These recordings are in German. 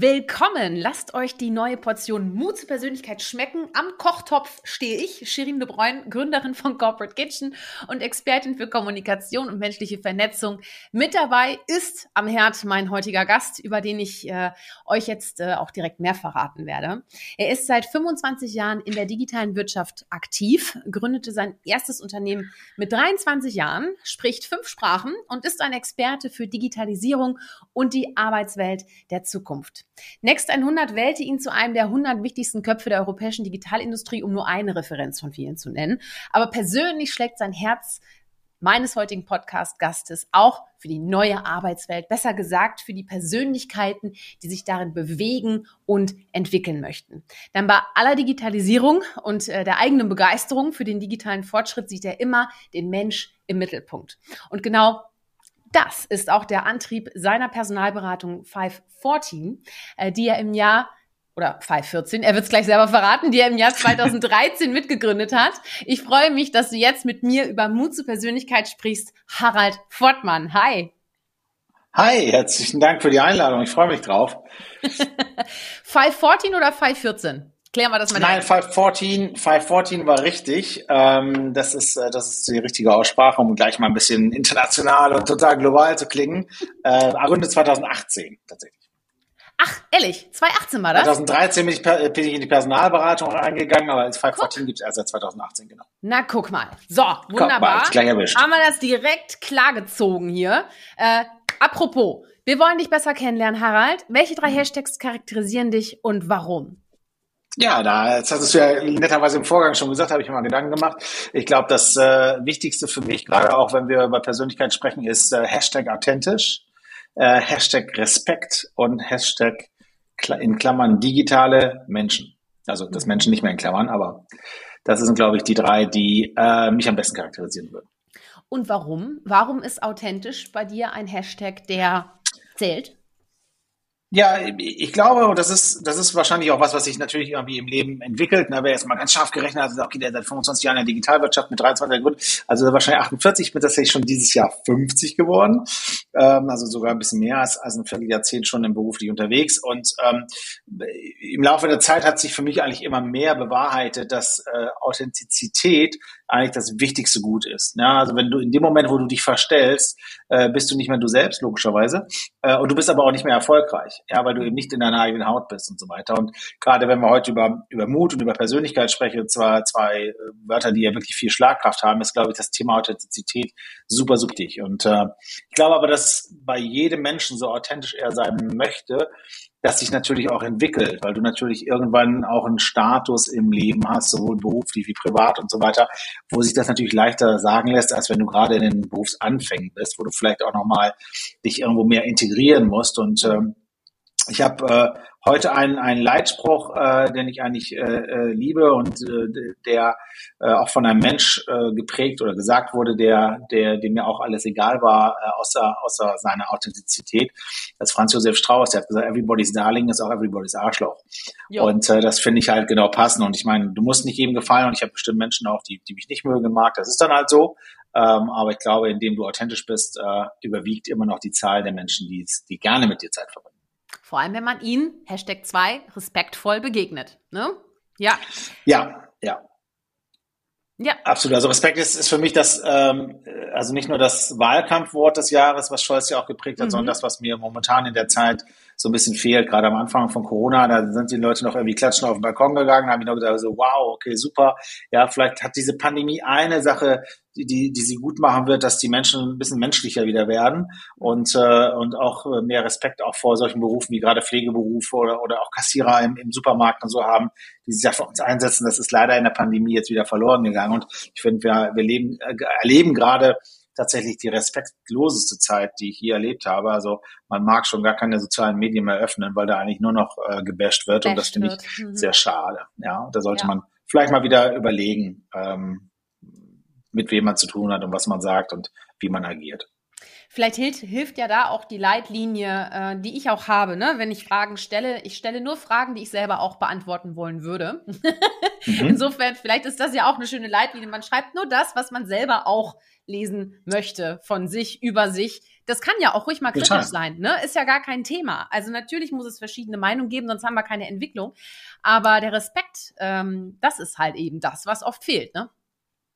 Willkommen! Lasst euch die neue Portion Mut zur Persönlichkeit schmecken. Am Kochtopf stehe ich, Shirin de Bruyne, Gründerin von Corporate Kitchen und Expertin für Kommunikation und menschliche Vernetzung. Mit dabei ist am Herd mein heutiger Gast, über den ich äh, euch jetzt äh, auch direkt mehr verraten werde. Er ist seit 25 Jahren in der digitalen Wirtschaft aktiv, gründete sein erstes Unternehmen mit 23 Jahren, spricht fünf Sprachen und ist ein Experte für Digitalisierung und die Arbeitswelt der Zukunft. Next 100 wählte ihn zu einem der 100 wichtigsten Köpfe der europäischen Digitalindustrie, um nur eine Referenz von vielen zu nennen. Aber persönlich schlägt sein Herz meines heutigen Podcast-Gastes auch für die neue Arbeitswelt, besser gesagt für die Persönlichkeiten, die sich darin bewegen und entwickeln möchten. Denn bei aller Digitalisierung und äh, der eigenen Begeisterung für den digitalen Fortschritt sieht er immer den Mensch im Mittelpunkt. Und genau das ist auch der Antrieb seiner Personalberatung 514, äh, die er im Jahr oder 514, er wird es gleich selber verraten, die er im Jahr 2013 mitgegründet hat. Ich freue mich, dass du jetzt mit mir über Mut zur Persönlichkeit sprichst. Harald Fortmann, hi. Hi, herzlichen Dank für die Einladung. Ich freue mich drauf. 514 oder 514? Klären wir das mal. Nein, 514, 514 war richtig. Ähm, das ist, äh, das ist die richtige Aussprache, um gleich mal ein bisschen international und total global zu klingen. Äh, Runde 2018 tatsächlich. Ach, ehrlich, 2018 war das? 2013 bin ich, bin ich in die Personalberatung eingegangen, aber als 514 gibt es erst seit 2018, genau. Na, guck mal. So, wunderbar. Guck mal, gleich erwischt. Haben wir das direkt klargezogen hier. Äh, apropos, wir wollen dich besser kennenlernen, Harald. Welche drei Hashtags charakterisieren dich und warum? Ja, da, das hast du ja netterweise im Vorgang schon gesagt, habe ich mir mal Gedanken gemacht. Ich glaube, das äh, Wichtigste für mich, gerade auch wenn wir über Persönlichkeit sprechen, ist äh, Hashtag authentisch, äh, Hashtag Respekt und Hashtag in Klammern digitale Menschen. Also das Menschen nicht mehr in Klammern, aber das sind, glaube ich, die drei, die äh, mich am besten charakterisieren würden. Und warum? Warum ist authentisch bei dir ein Hashtag, der zählt? Ja, ich glaube, und das ist, das ist wahrscheinlich auch was, was sich natürlich irgendwie im Leben entwickelt. Na, wer jetzt mal ganz scharf gerechnet hat, okay, der seit 25 Jahren in der Digitalwirtschaft mit 23 Gründen, also wahrscheinlich 48, bin tatsächlich schon dieses Jahr 50 geworden. Ähm, also sogar ein bisschen mehr als, als ein Vierteljahrzehnt schon im beruflich unterwegs. Und ähm, im Laufe der Zeit hat sich für mich eigentlich immer mehr bewahrheitet, dass äh, Authentizität eigentlich das wichtigste Gut ist. Ja, also wenn du in dem Moment, wo du dich verstellst, äh, bist du nicht mehr du selbst, logischerweise. Äh, und du bist aber auch nicht mehr erfolgreich, ja, weil du eben nicht in deiner eigenen Haut bist und so weiter. Und gerade wenn wir heute über, über Mut und über Persönlichkeit sprechen, zwar zwei äh, Wörter, die ja wirklich viel Schlagkraft haben, ist, glaube ich, das Thema Authentizität super, super wichtig. Und äh, ich glaube aber, dass bei jedem Menschen so authentisch er sein möchte, das sich natürlich auch entwickelt, weil du natürlich irgendwann auch einen Status im Leben hast, sowohl beruflich wie privat und so weiter, wo sich das natürlich leichter sagen lässt, als wenn du gerade in den Berufsanfängen bist, wo du vielleicht auch nochmal dich irgendwo mehr integrieren musst. Und ähm, ich habe äh, heute einen, einen Leitspruch, äh, den ich eigentlich äh, äh, liebe und äh, der äh, auch von einem Mensch äh, geprägt oder gesagt wurde, der, der dem mir auch alles egal war, äh, außer, außer seiner Authentizität. Das ist Franz Josef Strauß, der hat gesagt, everybody's darling ist auch everybody's Arschloch. Jo. Und äh, das finde ich halt genau passend. Und ich meine, du musst nicht jedem gefallen und ich habe bestimmt Menschen auch, die, die mich nicht mögen mag. Das ist dann halt so. Ähm, aber ich glaube, indem du authentisch bist, äh, überwiegt immer noch die Zahl der Menschen, die, die gerne mit dir Zeit verbringen. Vor allem, wenn man ihnen, Hashtag 2, respektvoll begegnet. Ne? Ja. Ja, ja. Ja. Absolut. Also Respekt ist, ist für mich das, ähm, also nicht nur das Wahlkampfwort des Jahres, was Scholz ja auch geprägt hat, mhm. sondern das, was mir momentan in der Zeit so ein bisschen fehlt, gerade am Anfang von Corona, da sind die Leute noch irgendwie klatschen auf den Balkon gegangen, haben ich noch gesagt, so, wow, okay, super. Ja, vielleicht hat diese Pandemie eine Sache, die, die, die sie gut machen wird, dass die Menschen ein bisschen menschlicher wieder werden und, äh, und auch mehr Respekt auch vor solchen Berufen wie gerade Pflegeberufe oder, oder auch Kassierer im, im Supermarkt und so haben, die sich ja für uns einsetzen. Das ist leider in der Pandemie jetzt wieder verloren gegangen. Und ich finde, wir, wir leben, äh, erleben gerade tatsächlich die respektloseste Zeit, die ich hier erlebt habe. Also man mag schon gar keine sozialen Medien mehr öffnen, weil da eigentlich nur noch äh, gebasht wird. Bashed und das finde ich mhm. sehr schade. Ja, da sollte ja. man vielleicht mal wieder überlegen, ähm, mit wem man zu tun hat und was man sagt und wie man agiert. Vielleicht hilft, hilft ja da auch die Leitlinie, äh, die ich auch habe, ne? wenn ich Fragen stelle. Ich stelle nur Fragen, die ich selber auch beantworten wollen würde. mhm. Insofern, vielleicht ist das ja auch eine schöne Leitlinie. Man schreibt nur das, was man selber auch lesen möchte von sich, über sich. Das kann ja auch ruhig mal kritisch Total. sein, ne? Ist ja gar kein Thema. Also natürlich muss es verschiedene Meinungen geben, sonst haben wir keine Entwicklung. Aber der Respekt, ähm, das ist halt eben das, was oft fehlt, ne?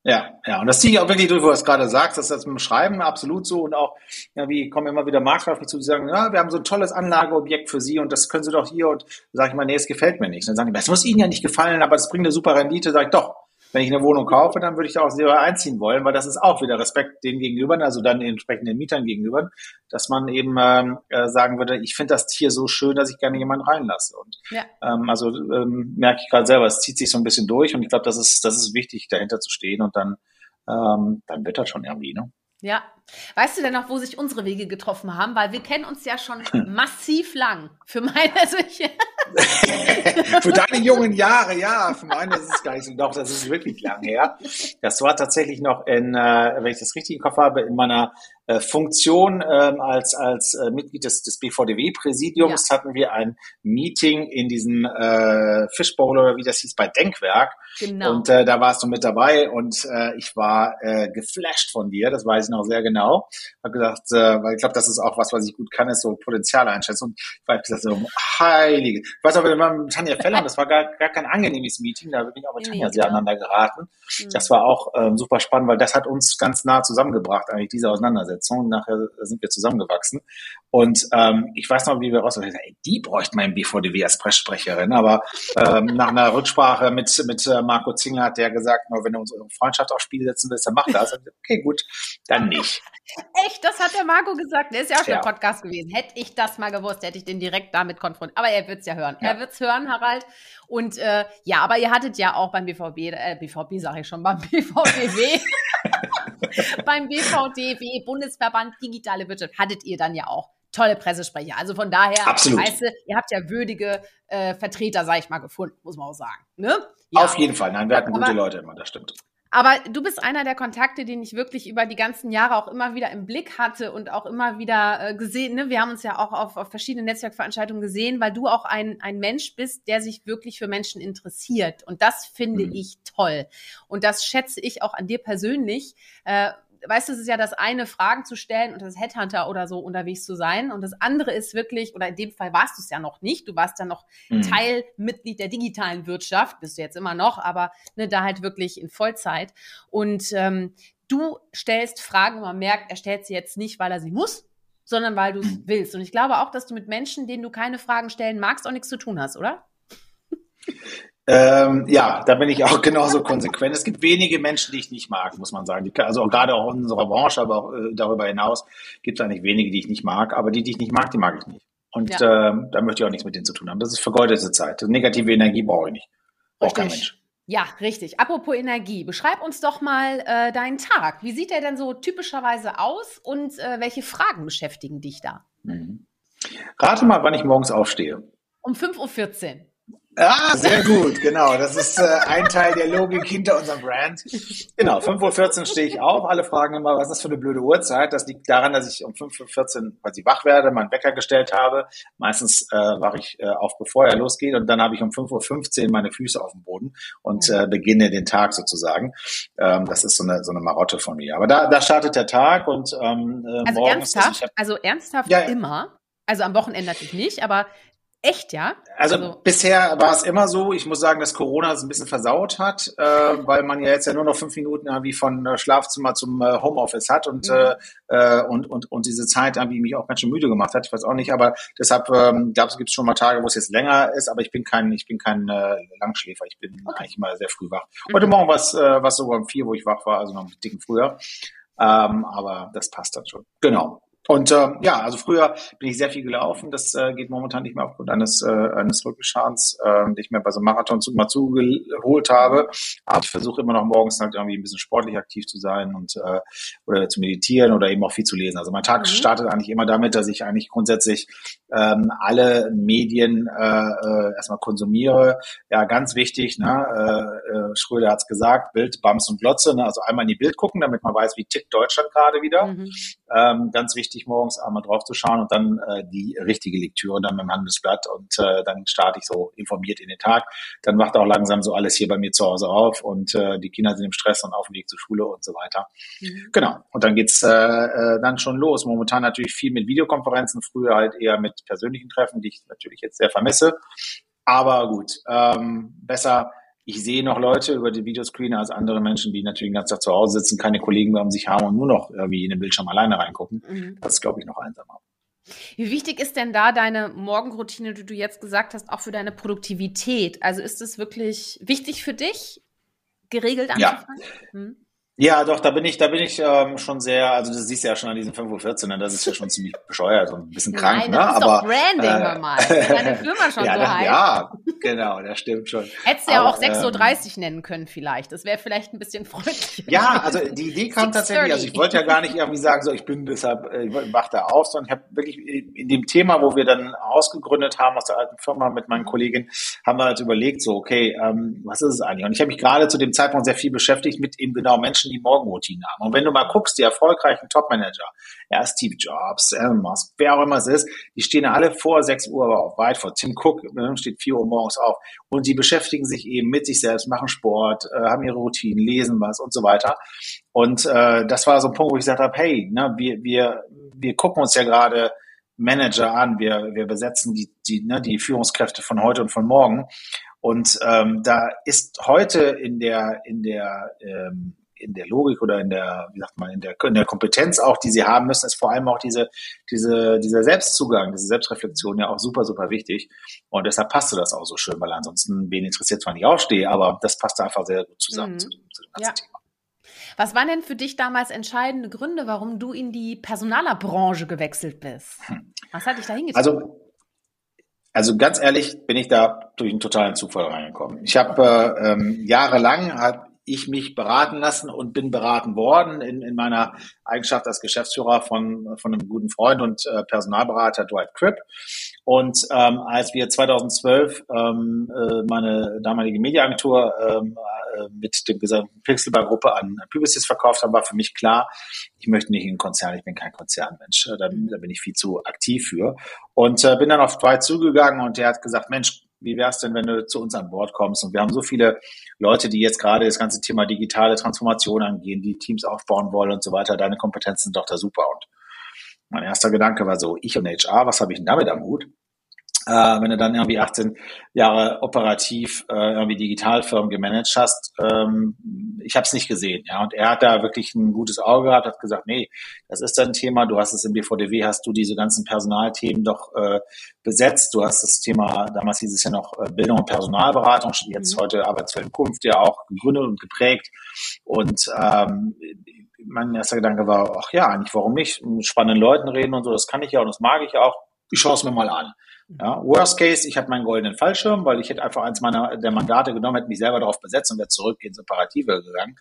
Ja, ja, und das ziehe ich auch wirklich durch, wo du es gerade sagst, das ist das mit dem Schreiben absolut so und auch, ja, wie kommen immer wieder mich zu, die sagen, ja, wir haben so ein tolles Anlageobjekt für Sie und das können Sie doch hier und sage ich mal, nee, es gefällt mir nicht. Und dann sagen die, das muss Ihnen ja nicht gefallen, aber das bringt eine super Rendite, sage ich doch wenn ich eine Wohnung kaufe, dann würde ich da auch selber einziehen wollen, weil das ist auch wieder Respekt dem gegenüber, also dann den entsprechenden Mietern gegenüber, dass man eben ähm, äh, sagen würde, ich finde das hier so schön, dass ich gerne jemanden reinlasse. Und ja. ähm, also ähm, merke ich gerade selber, es zieht sich so ein bisschen durch und ich glaube, das ist, das ist wichtig, dahinter zu stehen und dann, ähm, dann wird das schon irgendwie, ne? Ja. Weißt du denn noch, wo sich unsere Wege getroffen haben? Weil wir kennen uns ja schon massiv lang. Für meine, also ich Für deine jungen Jahre, ja. Für meine ist es gar nicht so. Doch, das ist wirklich lang her. Das war tatsächlich noch in, äh, wenn ich das richtig im Kopf habe, in meiner äh, Funktion ähm, als, als äh, Mitglied des, des BVDW-Präsidiums ja. hatten wir ein Meeting in diesem äh, Fishbowl oder wie das hieß, bei Denkwerk. Genau. Und äh, da warst du mit dabei und äh, ich war äh, geflasht von dir, das weiß ich noch sehr genau. Hab gesagt, äh, weil ich glaube, das ist auch was, was ich gut kann, ist so Potenzial einschätzen. Und ich war gesagt, so, heilige. Ich weiß auch, wir waren mit Tanja Feller das war gar, gar kein angenehmes Meeting, da bin ich auch mit Tanja sehr aneinander geraten. Mhm. Das war auch ähm, super spannend, weil das hat uns ganz nah zusammengebracht, eigentlich diese Auseinandersetzung. Nachher sind wir zusammengewachsen. Und ähm, ich weiß noch, wie wir raus ey, die bräuchte mein BVDW als Presssprecherin. Aber ähm, nach einer Rücksprache mit, mit äh, Marco Zingler hat der gesagt, wenn du unsere Freundschaft aufs Spiel setzen willst, dann mach das. Okay, gut, dann nicht. Echt, das hat der Marco gesagt. Der ist ja auch schon ja. im Podcast gewesen. Hätte ich das mal gewusst, hätte ich den direkt damit konfrontiert. Aber er wird es ja hören. Ja. Er wird es hören, Harald. Und äh, ja, aber ihr hattet ja auch beim BVB, äh, BVB sage ich schon, beim BVBW, beim BVDW, Bundesverband Digitale Wirtschaft, hattet ihr dann ja auch tolle Pressesprecher. Also von daher, Absolut. weißt du, ihr habt ja würdige äh, Vertreter, sag ich mal, gefunden, muss man auch sagen. Ne? Ja. Auf jeden Fall. Nein, wir hatten gute aber, Leute immer, das stimmt. Aber du bist einer der Kontakte, den ich wirklich über die ganzen Jahre auch immer wieder im Blick hatte und auch immer wieder äh, gesehen. Ne? Wir haben uns ja auch auf, auf verschiedenen Netzwerkveranstaltungen gesehen, weil du auch ein, ein Mensch bist, der sich wirklich für Menschen interessiert. Und das finde mhm. ich toll. Und das schätze ich auch an dir persönlich. Äh, weißt du, es ist ja das eine, Fragen zu stellen und als Headhunter oder so unterwegs zu sein. Und das andere ist wirklich, oder in dem Fall warst du es ja noch nicht, du warst ja noch mhm. Teilmitglied der digitalen Wirtschaft, bist du jetzt immer noch, aber ne, da halt wirklich in Vollzeit. Und ähm, du stellst Fragen man merkt, er stellt sie jetzt nicht, weil er sie muss, sondern weil du es mhm. willst. Und ich glaube auch, dass du mit Menschen, denen du keine Fragen stellen magst, auch nichts zu tun hast, oder? Ähm, ja, da bin ich auch genauso konsequent. Es gibt wenige Menschen, die ich nicht mag, muss man sagen. Die, also auch gerade auch in unserer Branche, aber auch äh, darüber hinaus gibt es eigentlich wenige, die ich nicht mag. Aber die, die ich nicht mag, die mag ich nicht. Und ja. ähm, da möchte ich auch nichts mit denen zu tun haben. Das ist vergeudete Zeit. Negative Energie brauche ich nicht. Braucht kein Mensch. Ja, richtig. Apropos Energie, beschreib uns doch mal äh, deinen Tag. Wie sieht der denn so typischerweise aus und äh, welche Fragen beschäftigen dich da? Mhm. Rate mal, wann ich morgens aufstehe. Um 5.14 Uhr. Ah, sehr gut, genau. Das ist äh, ein Teil der Logik hinter unserem Brand. Genau, 5.14 Uhr stehe ich auf. Alle fragen immer, was ist das für eine blöde Uhrzeit? Das liegt daran, dass ich um 5.14 Uhr quasi wach werde, meinen Wecker gestellt habe. Meistens äh, wache ich äh, auf, bevor er losgeht. Und dann habe ich um 5.15 Uhr meine Füße auf dem Boden und äh, beginne den Tag sozusagen. Ähm, das ist so eine, so eine Marotte von mir. Aber da, da startet der Tag und ähm, äh, also morgens... Ernsthaft? Hab, also ernsthaft ja, immer? Also am Wochenende natürlich nicht, aber Echt, ja? Also, also, bisher war es immer so. Ich muss sagen, dass Corona es ein bisschen versaut hat, äh, weil man ja jetzt ja nur noch fünf Minuten irgendwie von äh, Schlafzimmer zum äh, Homeoffice hat und, mhm. äh, und, und, und diese Zeit irgendwie mich auch ganz schön müde gemacht hat. Ich weiß auch nicht, aber deshalb ähm, gab es schon mal Tage, wo es jetzt länger ist, aber ich bin kein, ich bin kein äh, Langschläfer. Ich bin okay. eigentlich immer sehr früh wach. Mhm. Heute Morgen war es äh, sogar um vier, wo ich wach war, also noch ein dicken früher. Ähm, aber das passt dann schon. Genau. Und äh, ja, also früher bin ich sehr viel gelaufen. Das äh, geht momentan nicht mehr aufgrund eines, äh, eines Rückenschadens, äh, den ich mir bei so einem Marathonzug mal zugeholt habe. Aber ich versuche immer noch morgens halt irgendwie ein bisschen sportlich aktiv zu sein und äh, oder zu meditieren oder eben auch viel zu lesen. Also mein Tag mhm. startet eigentlich immer damit, dass ich eigentlich grundsätzlich ähm, alle Medien äh, äh, erstmal konsumiere. Ja, ganz wichtig, ne? äh, äh, Schröder hat's gesagt, Bild, Bams und Glotze. Ne? Also einmal in die Bild gucken, damit man weiß, wie tickt Deutschland gerade wieder. Mhm. Ähm, ganz wichtig, morgens einmal drauf zu schauen und dann äh, die richtige Lektüre dann mit dem Handelsblatt und äh, dann starte ich so informiert in den Tag. Dann wacht auch langsam so alles hier bei mir zu Hause auf und äh, die Kinder sind im Stress und auf dem Weg zur Schule und so weiter. Mhm. Genau. Und dann geht's äh, äh, dann schon los. Momentan natürlich viel mit Videokonferenzen, früher halt eher mit persönlichen Treffen, die ich natürlich jetzt sehr vermisse. Aber gut, ähm, besser ich sehe noch Leute über die Videoscreen als andere Menschen, die natürlich den ganzen Tag zu Hause sitzen, keine Kollegen mehr um sich haben und nur noch irgendwie in den Bildschirm alleine reingucken. Mhm. Das ist, glaube ich, noch einsamer. Wie wichtig ist denn da deine Morgenroutine, die du jetzt gesagt hast, auch für deine Produktivität? Also ist es wirklich wichtig für dich, geregelt anzufangen? Ja. Hm? Ja, doch, da bin ich, da bin ich ähm, schon sehr, also du siehst ja schon an diesen 5.14 Uhr, ne, das ist ja schon ziemlich bescheuert und ein bisschen krank, Nein, ne? Das ist aber doch Branding äh, mal. Deine Firma schon ja, so das, heißt. Ja, genau, das stimmt schon. Hättest du ja auch 6.30 Uhr ähm, nennen können vielleicht. Das wäre vielleicht ein bisschen freundlicher. Ja, also die Idee kam tatsächlich, also ich wollte ja gar nicht irgendwie sagen, so ich bin deshalb, äh, ich wach da auf, sondern ich habe wirklich in dem Thema, wo wir dann ausgegründet haben aus der alten Firma mit meinen Kolleginnen, haben wir halt überlegt, so okay, ähm, was ist es eigentlich? Und ich habe mich gerade zu dem Zeitpunkt sehr viel beschäftigt mit eben genau Menschen, die Morgenroutinen haben. Und wenn du mal guckst, die erfolgreichen Top-Manager, ja, Steve Jobs, Elon Musk, wer auch immer es ist, die stehen alle vor 6 Uhr aber auch weit vor. Tim Cook ne, steht 4 Uhr morgens auf. Und die beschäftigen sich eben mit sich selbst, machen Sport, äh, haben ihre Routinen, lesen was und so weiter. Und äh, das war so ein Punkt, wo ich gesagt habe, hey, ne, wir, wir, wir gucken uns ja gerade Manager an, wir, wir besetzen die, die, ne, die Führungskräfte von heute und von morgen. Und ähm, da ist heute in der, in der ähm, in der Logik oder in der, wie sagt man, in der, in der Kompetenz auch, die sie haben müssen, ist vor allem auch diese, diese, dieser Selbstzugang, diese Selbstreflexion ja auch super, super wichtig. Und deshalb passte das auch so schön, weil ansonsten, wen interessiert zwar nicht aufstehe, aber das passte einfach sehr gut zusammen mhm. zu, dem, zu dem ganzen ja. Thema. Was waren denn für dich damals entscheidende Gründe, warum du in die Personalerbranche gewechselt bist? Hm. Was hat dich da hingezogen? Also, also ganz ehrlich bin ich da durch einen totalen Zufall reingekommen. Ich habe äh, ähm, jahrelang hab ich mich beraten lassen und bin beraten worden in, in meiner Eigenschaft als Geschäftsführer von, von einem guten Freund und äh, Personalberater Dwight Cripp. Und ähm, als wir 2012 ähm, äh, meine damalige Mediaagentur ähm, äh, mit dem gesamten Pixelbar Gruppe an Publicis verkauft haben, war für mich klar, ich möchte nicht in einen Konzern, ich bin kein Konzernmensch, da, da bin ich viel zu aktiv für. Und äh, bin dann auf Dwight zugegangen und der hat gesagt, Mensch, wie wär's denn, wenn du zu uns an Bord kommst? Und wir haben so viele Leute, die jetzt gerade das ganze Thema digitale Transformation angehen, die Teams aufbauen wollen und so weiter. Deine Kompetenzen sind doch da super. Und mein erster Gedanke war so, ich und HR, was habe ich denn damit am Hut? Äh, wenn du dann irgendwie 18 Jahre operativ äh, irgendwie Digitalfirmen gemanagt hast. Ähm, ich habe es nicht gesehen, ja. Und er hat da wirklich ein gutes Auge gehabt, hat gesagt, nee, das ist dein Thema. Du hast es im BVDW, hast du diese ganzen Personalthemen doch äh, besetzt. Du hast das Thema, damals hieß es ja noch äh, Bildung und Personalberatung, jetzt mhm. heute Arbeitswelt Zukunft ja auch gegründet und geprägt. Und ähm, mein erster Gedanke war, ach ja, eigentlich warum nicht? Mit spannenden Leuten reden und so, das kann ich ja und das mag ich auch. Ich schaue es mir mal an. Ja, worst case, ich hatte meinen goldenen Fallschirm, weil ich hätte einfach eins meiner der Mandate genommen, hätte mich selber darauf besetzt und wäre zurück ins Operative gegangen.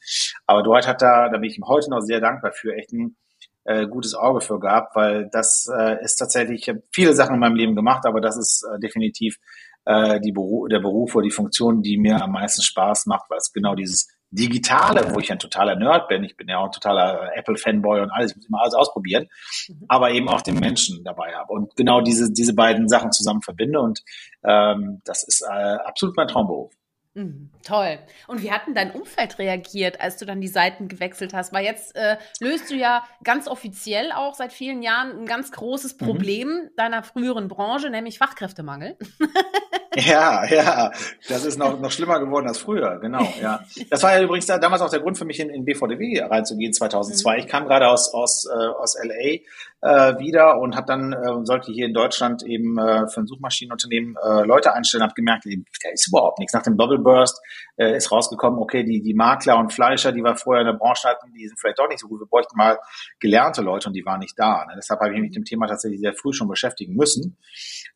Aber Dwight hat da, da bin ich ihm heute noch sehr dankbar für, echt ein äh, gutes Auge für gehabt, weil das äh, ist tatsächlich, ich habe viele Sachen in meinem Leben gemacht, aber das ist äh, definitiv äh, die Beru der Beruf oder die Funktion, die mir am meisten Spaß macht, weil es genau dieses Digitale, wo ich ein totaler Nerd bin, ich bin ja auch ein totaler Apple-Fanboy und alles, ich muss immer alles ausprobieren, mhm. aber eben auch den Menschen dabei habe und genau diese, diese beiden Sachen zusammen verbinde und ähm, das ist äh, absolut mein Traumberuf. Mhm, toll. Und wie hat denn dein Umfeld reagiert, als du dann die Seiten gewechselt hast? Weil jetzt äh, löst du ja ganz offiziell auch seit vielen Jahren ein ganz großes mhm. Problem mhm. deiner früheren Branche, nämlich Fachkräftemangel. Ja, ja, das ist noch, noch schlimmer geworden als früher, genau, ja. Das war ja übrigens damals auch der Grund für mich, in, in BVDW reinzugehen, 2002. Mhm. Ich kam gerade aus, aus, äh, aus LA äh, wieder und habe dann, äh, sollte hier in Deutschland eben äh, für ein Suchmaschinenunternehmen äh, Leute einstellen, habe gemerkt, da ist überhaupt nichts. Nach dem Bubble Burst äh, ist rausgekommen, okay, die, die Makler und Fleischer, die wir vorher in der Branche hatten, die sind vielleicht doch nicht so gut. Wir bräuchten mal gelernte Leute und die waren nicht da. Ne? Deshalb habe ich mich mit dem Thema tatsächlich sehr früh schon beschäftigen müssen.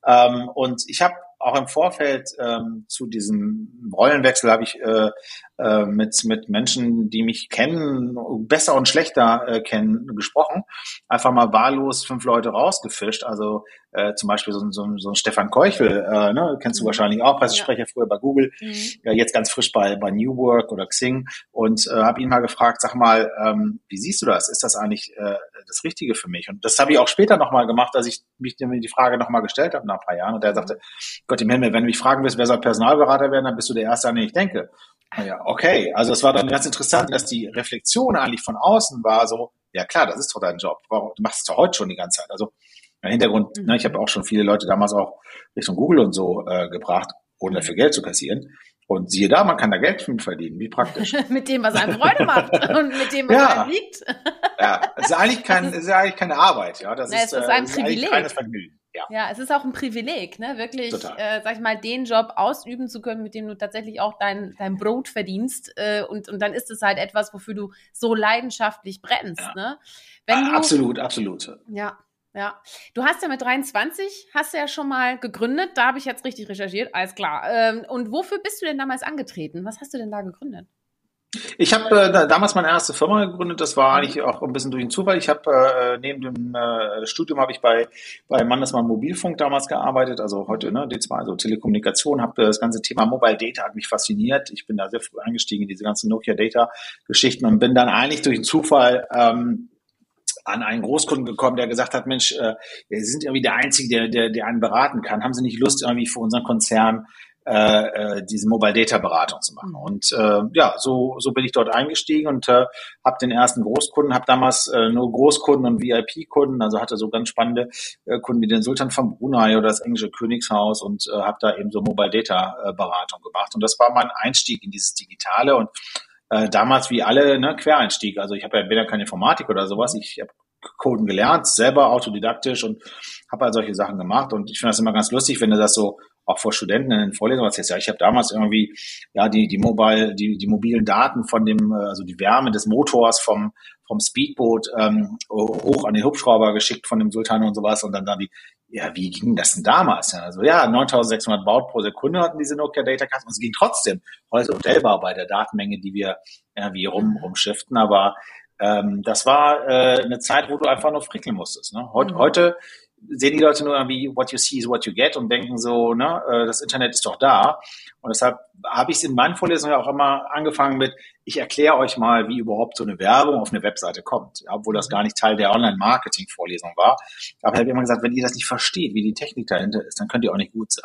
Ähm, und ich habe auch im Vorfeld ähm, zu diesem Rollenwechsel habe ich äh, äh, mit, mit Menschen, die mich kennen, besser und schlechter äh, kennen, gesprochen. Einfach mal wahllos fünf Leute rausgefischt. Also äh, zum Beispiel so, so, so ein Stefan Keuchel, äh, ne, kennst du mhm. wahrscheinlich auch, Pressesprecher ja. früher bei Google, mhm. ja, jetzt ganz frisch bei, bei New Work oder Xing und äh, habe ihn mal gefragt, sag mal, ähm, wie siehst du das? Ist das eigentlich äh, das Richtige für mich. Und das habe ich auch später nochmal gemacht, als ich mich die Frage nochmal gestellt habe nach ein paar Jahren. Und der sagte, Gott im Himmel, wenn du mich fragen willst, wer soll Personalberater werden, dann bist du der Erste, an den ich denke. Ja, okay. Also es war dann ganz interessant, dass die Reflexion eigentlich von außen war so, ja klar, das ist doch dein Job. Du machst es doch heute schon die ganze Zeit. Also im Hintergrund, mhm. ne, ich habe auch schon viele Leute damals auch Richtung Google und so äh, gebracht, ohne dafür Geld zu kassieren. Und siehe da, man kann da Geld verdienen. Wie praktisch. mit dem, was einem Freude macht und mit dem, was ja. einem liegt. ja, es ist eigentlich kein, es ist eigentlich keine Arbeit, ja. Das Na, ist, es ist ein äh, Privileg. Ist Vergnügen. Ja. ja, es ist auch ein Privileg, ne? Wirklich, äh, sag ich mal, den Job ausüben zu können, mit dem du tatsächlich auch dein, dein Brot verdienst. Äh, und, und dann ist es halt etwas, wofür du so leidenschaftlich brennst. Ja. Ne? Wenn du, absolut, absolut. Ja, ja, du hast ja mit 23, hast du ja schon mal gegründet, da habe ich jetzt richtig recherchiert, alles klar. Ähm, und wofür bist du denn damals angetreten? Was hast du denn da gegründet? Ich habe äh, damals meine erste Firma gegründet. Das war eigentlich auch ein bisschen durch den Zufall. Ich habe äh, neben dem äh, Studium habe ich bei bei Mannesmann Mobilfunk damals gearbeitet. Also heute ne D2, also Telekommunikation. Habe das ganze Thema Mobile Data hat mich fasziniert. Ich bin da sehr früh eingestiegen in diese ganzen Nokia Data Geschichten und bin dann eigentlich durch den Zufall ähm, an einen Großkunden gekommen, der gesagt hat, Mensch, äh, wir sind irgendwie der Einzige, der, der, der einen beraten kann. Haben Sie nicht Lust, irgendwie für unseren Konzern äh, äh, diese Mobile Data Beratung zu machen. Und äh, ja, so so bin ich dort eingestiegen und äh, habe den ersten Großkunden, habe damals äh, nur Großkunden und VIP-Kunden, also hatte so ganz spannende äh, Kunden wie den Sultan von Brunei oder das englische Königshaus und äh, habe da eben so Mobile Data äh, Beratung gemacht. Und das war mein Einstieg in dieses Digitale und äh, damals wie alle ne, Quereinstieg. Also ich habe ja bin ja kein Informatik oder sowas. Ich habe Coden gelernt, selber autodidaktisch und habe halt solche Sachen gemacht. Und ich finde das immer ganz lustig, wenn du das so auch vor Studenten in den Vorlesungen erzählst. Ja, ich habe damals irgendwie ja die die mobile die die mobilen Daten von dem äh, also die Wärme des Motors vom vom Speedboot ähm, hoch an den Hubschrauber geschickt von dem Sultan und sowas und dann da die ja, wie ging das denn damals? Ja, also ja, 9600 Baut pro Sekunde hatten diese Nokia Data Cards und es ging trotzdem heute unstellbar bei der Datenmenge, die wir irgendwie rum, rumschiften, aber ähm, das war äh, eine Zeit, wo du einfach nur frickeln musstest. Ne? Heut, mhm. Heute sehen die Leute nur irgendwie, what you see is what you get und denken so, ne, äh, das Internet ist doch da. Und deshalb habe ich es in meinen Vorlesungen auch immer angefangen mit, ich erkläre euch mal, wie überhaupt so eine Werbung auf eine Webseite kommt, ja, obwohl das gar nicht Teil der Online-Marketing-Vorlesung war. Aber ich habe immer gesagt, wenn ihr das nicht versteht, wie die Technik dahinter ist, dann könnt ihr auch nicht gut sein.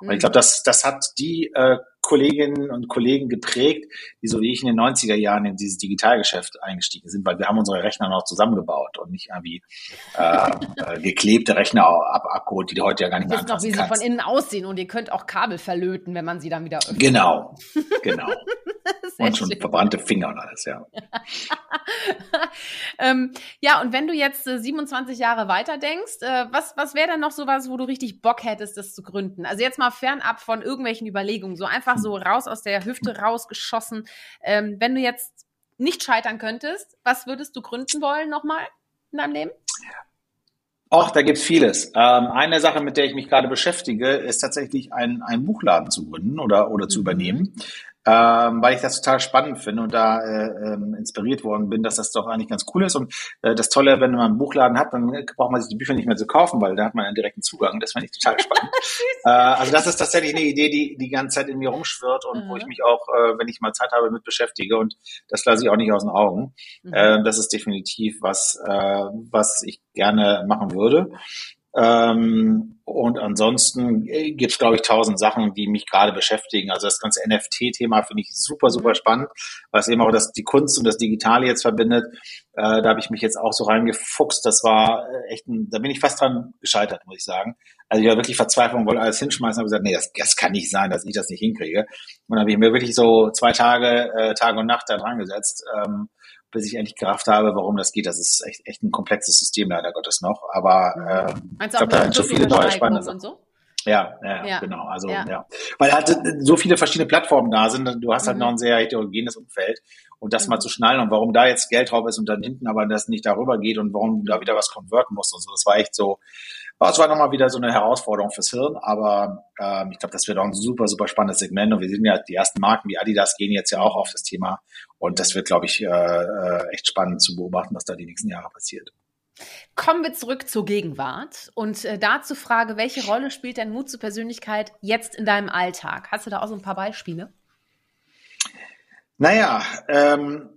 Und ich mhm. glaube, das, das hat die äh, Kolleginnen und Kollegen geprägt, die so wie ich in den 90er Jahren in dieses Digitalgeschäft eingestiegen sind, weil wir haben unsere Rechner noch zusammengebaut und nicht irgendwie äh, äh, geklebte Rechner ab abgeholt, die du heute ja gar nicht mehr anfassen noch, wie kannst. sie von innen aussehen und ihr könnt auch Kabel verlöten, wenn man sie dann wieder öffnet. Genau, genau. und schon schön. verbrannte Finger und alles, ja. ähm, ja, und wenn du jetzt äh, 27 Jahre weiter denkst, äh, was, was wäre denn noch sowas, wo du richtig Bock hättest, das zu gründen? Also jetzt mal fernab von irgendwelchen Überlegungen, so einfach so raus aus der Hüfte rausgeschossen. Ähm, wenn du jetzt nicht scheitern könntest, was würdest du gründen wollen nochmal in deinem Leben? Och, da gibt's vieles. Ähm, eine Sache, mit der ich mich gerade beschäftige, ist tatsächlich ein, ein Buchladen zu gründen oder, oder zu mhm. übernehmen ähm, weil ich das total spannend finde und da äh, ähm, inspiriert worden bin, dass das doch eigentlich ganz cool ist. Und äh, das Tolle, wenn man einen Buchladen hat, dann braucht man sich die Bücher nicht mehr zu kaufen, weil da hat man einen direkten Zugang. Das finde ich total spannend. äh, also das ist tatsächlich eine Idee, die die ganze Zeit in mir rumschwirrt und mhm. wo ich mich auch, äh, wenn ich mal Zeit habe, mit beschäftige. Und das lasse ich auch nicht aus den Augen. Mhm. Äh, das ist definitiv was, äh, was ich gerne machen würde. Ähm, und ansonsten äh, gibt es, glaube ich, tausend Sachen, die mich gerade beschäftigen. Also das ganze NFT-Thema finde ich super, super mhm. spannend, weil es eben auch das, die Kunst und das Digitale jetzt verbindet. Äh, da habe ich mich jetzt auch so reingefuchst. Das war äh, echt ein, da bin ich fast dran gescheitert, muss ich sagen. Also ich war wirklich verzweifelt und wollte alles hinschmeißen habe gesagt, nee, das, das kann nicht sein, dass ich das nicht hinkriege. Und dann habe ich mir wirklich so zwei Tage, äh, Tag und Nacht da dran gesetzt. Ähm, bis ich endlich gerafft habe, warum das geht. Das ist echt, echt ein komplexes System, leider Gottes noch. Aber äh, ich glaube, da sind so viele neue spannende Sachen. So? Ja, ja, ja, genau. Also ja. ja. Weil halt so viele verschiedene Plattformen da sind, du hast halt mhm. noch ein sehr heterogenes Umfeld. Und das mhm. mal zu schnallen und warum da jetzt Geld drauf ist und dann hinten aber das nicht darüber geht und warum du da wieder was konverten musst und so. Das war echt so, es war nochmal wieder so eine Herausforderung fürs Hirn, aber ähm, ich glaube, das wird auch ein super, super spannendes Segment. Und wir sehen ja, die ersten Marken wie Adidas gehen jetzt ja auch auf das Thema. Und das wird, glaube ich, äh, äh, echt spannend zu beobachten, was da die nächsten Jahre passiert. Kommen wir zurück zur Gegenwart und äh, dazu frage, welche Rolle spielt dein Mut zur Persönlichkeit jetzt in deinem Alltag? Hast du da auch so ein paar Beispiele? Naja, ähm,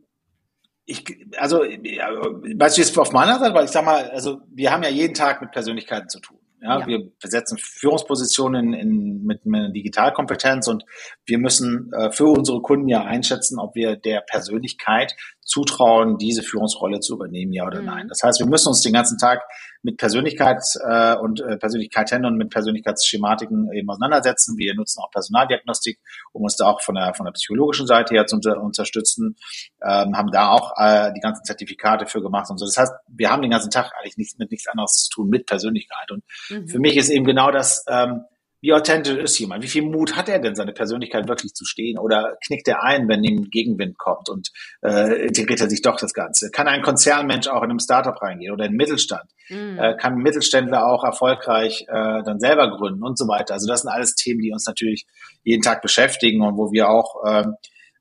ich, also, weißt du jetzt auf meiner Seite, weil ich sag mal, also wir haben ja jeden Tag mit Persönlichkeiten zu tun. Ja, ja. wir besetzen Führungspositionen in, mit, mit einer Digitalkompetenz und wir müssen äh, für unsere Kunden ja einschätzen, ob wir der Persönlichkeit zutrauen, diese Führungsrolle zu übernehmen, ja oder mhm. nein. Das heißt, wir müssen uns den ganzen Tag mit Persönlichkeit äh, und äh, Persönlichkeiten und mit Persönlichkeitsschematiken eben auseinandersetzen. Wir nutzen auch Personaldiagnostik, um uns da auch von der von der psychologischen Seite her zu unter, unterstützen. Ähm, haben da auch äh, die ganzen Zertifikate für gemacht und so. Das heißt, wir haben den ganzen Tag eigentlich nichts mit nichts anderes zu tun mit Persönlichkeit. Und mhm. für mich ist eben genau das ähm, wie authentisch ist jemand? Wie viel Mut hat er denn, seine Persönlichkeit wirklich zu stehen? Oder knickt er ein, wenn ihm Gegenwind kommt und äh, integriert er sich doch das Ganze? Kann ein Konzernmensch auch in einem Startup reingehen oder in den Mittelstand? Mhm. Äh, kann ein Mittelständler auch erfolgreich äh, dann selber gründen und so weiter? Also das sind alles Themen, die uns natürlich jeden Tag beschäftigen und wo wir auch, ähm,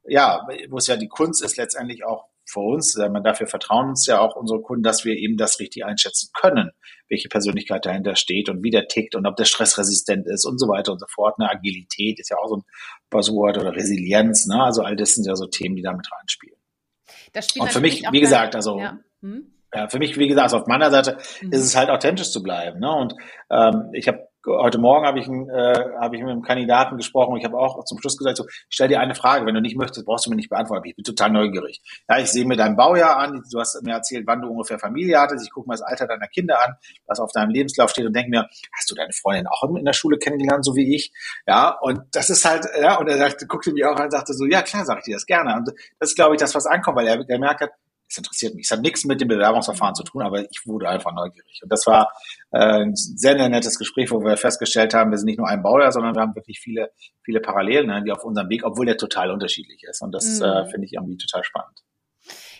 ja, wo es ja die Kunst ist, letztendlich auch für uns, man dafür vertrauen uns ja auch unsere Kunden, dass wir eben das richtig einschätzen können, welche Persönlichkeit dahinter steht und wie der tickt und ob der stressresistent ist und so weiter und so fort. Eine Agilität ist ja auch so ein Buzzword oder Resilienz, ne? Also all das sind ja so Themen, die damit reinspielen. und für mich, wie gesagt, also ja. Hm? ja. für mich, wie gesagt, also auf meiner Seite mhm. ist es halt authentisch zu bleiben. Ne? Und ähm, ich habe heute Morgen habe ich, äh, hab ich mit einem Kandidaten gesprochen und ich habe auch zum Schluss gesagt, so, stell dir eine Frage, wenn du nicht möchtest, brauchst du mir nicht beantworten. Ich bin total neugierig. Ja, ich sehe mir dein Baujahr an, du hast mir erzählt, wann du ungefähr Familie hattest, ich gucke mir das Alter deiner Kinder an, was auf deinem Lebenslauf steht und denke mir, hast du deine Freundin auch in der Schule kennengelernt, so wie ich? Ja, und das ist halt, ja, und er sagte, guckte mich auch an und sagte so, ja klar, sag ich dir das gerne. Und das ist, glaube ich, das, was ankommt, weil er gemerkt hat, es interessiert mich. Es hat nichts mit dem Bewerbungsverfahren zu tun, aber ich wurde einfach neugierig. Und das war äh, ein sehr, sehr nettes Gespräch, wo wir festgestellt haben, wir sind nicht nur ein Baujahr, sondern wir haben wirklich viele, viele Parallelen, ne, die auf unserem Weg, obwohl der total unterschiedlich ist. Und das mhm. äh, finde ich irgendwie total spannend.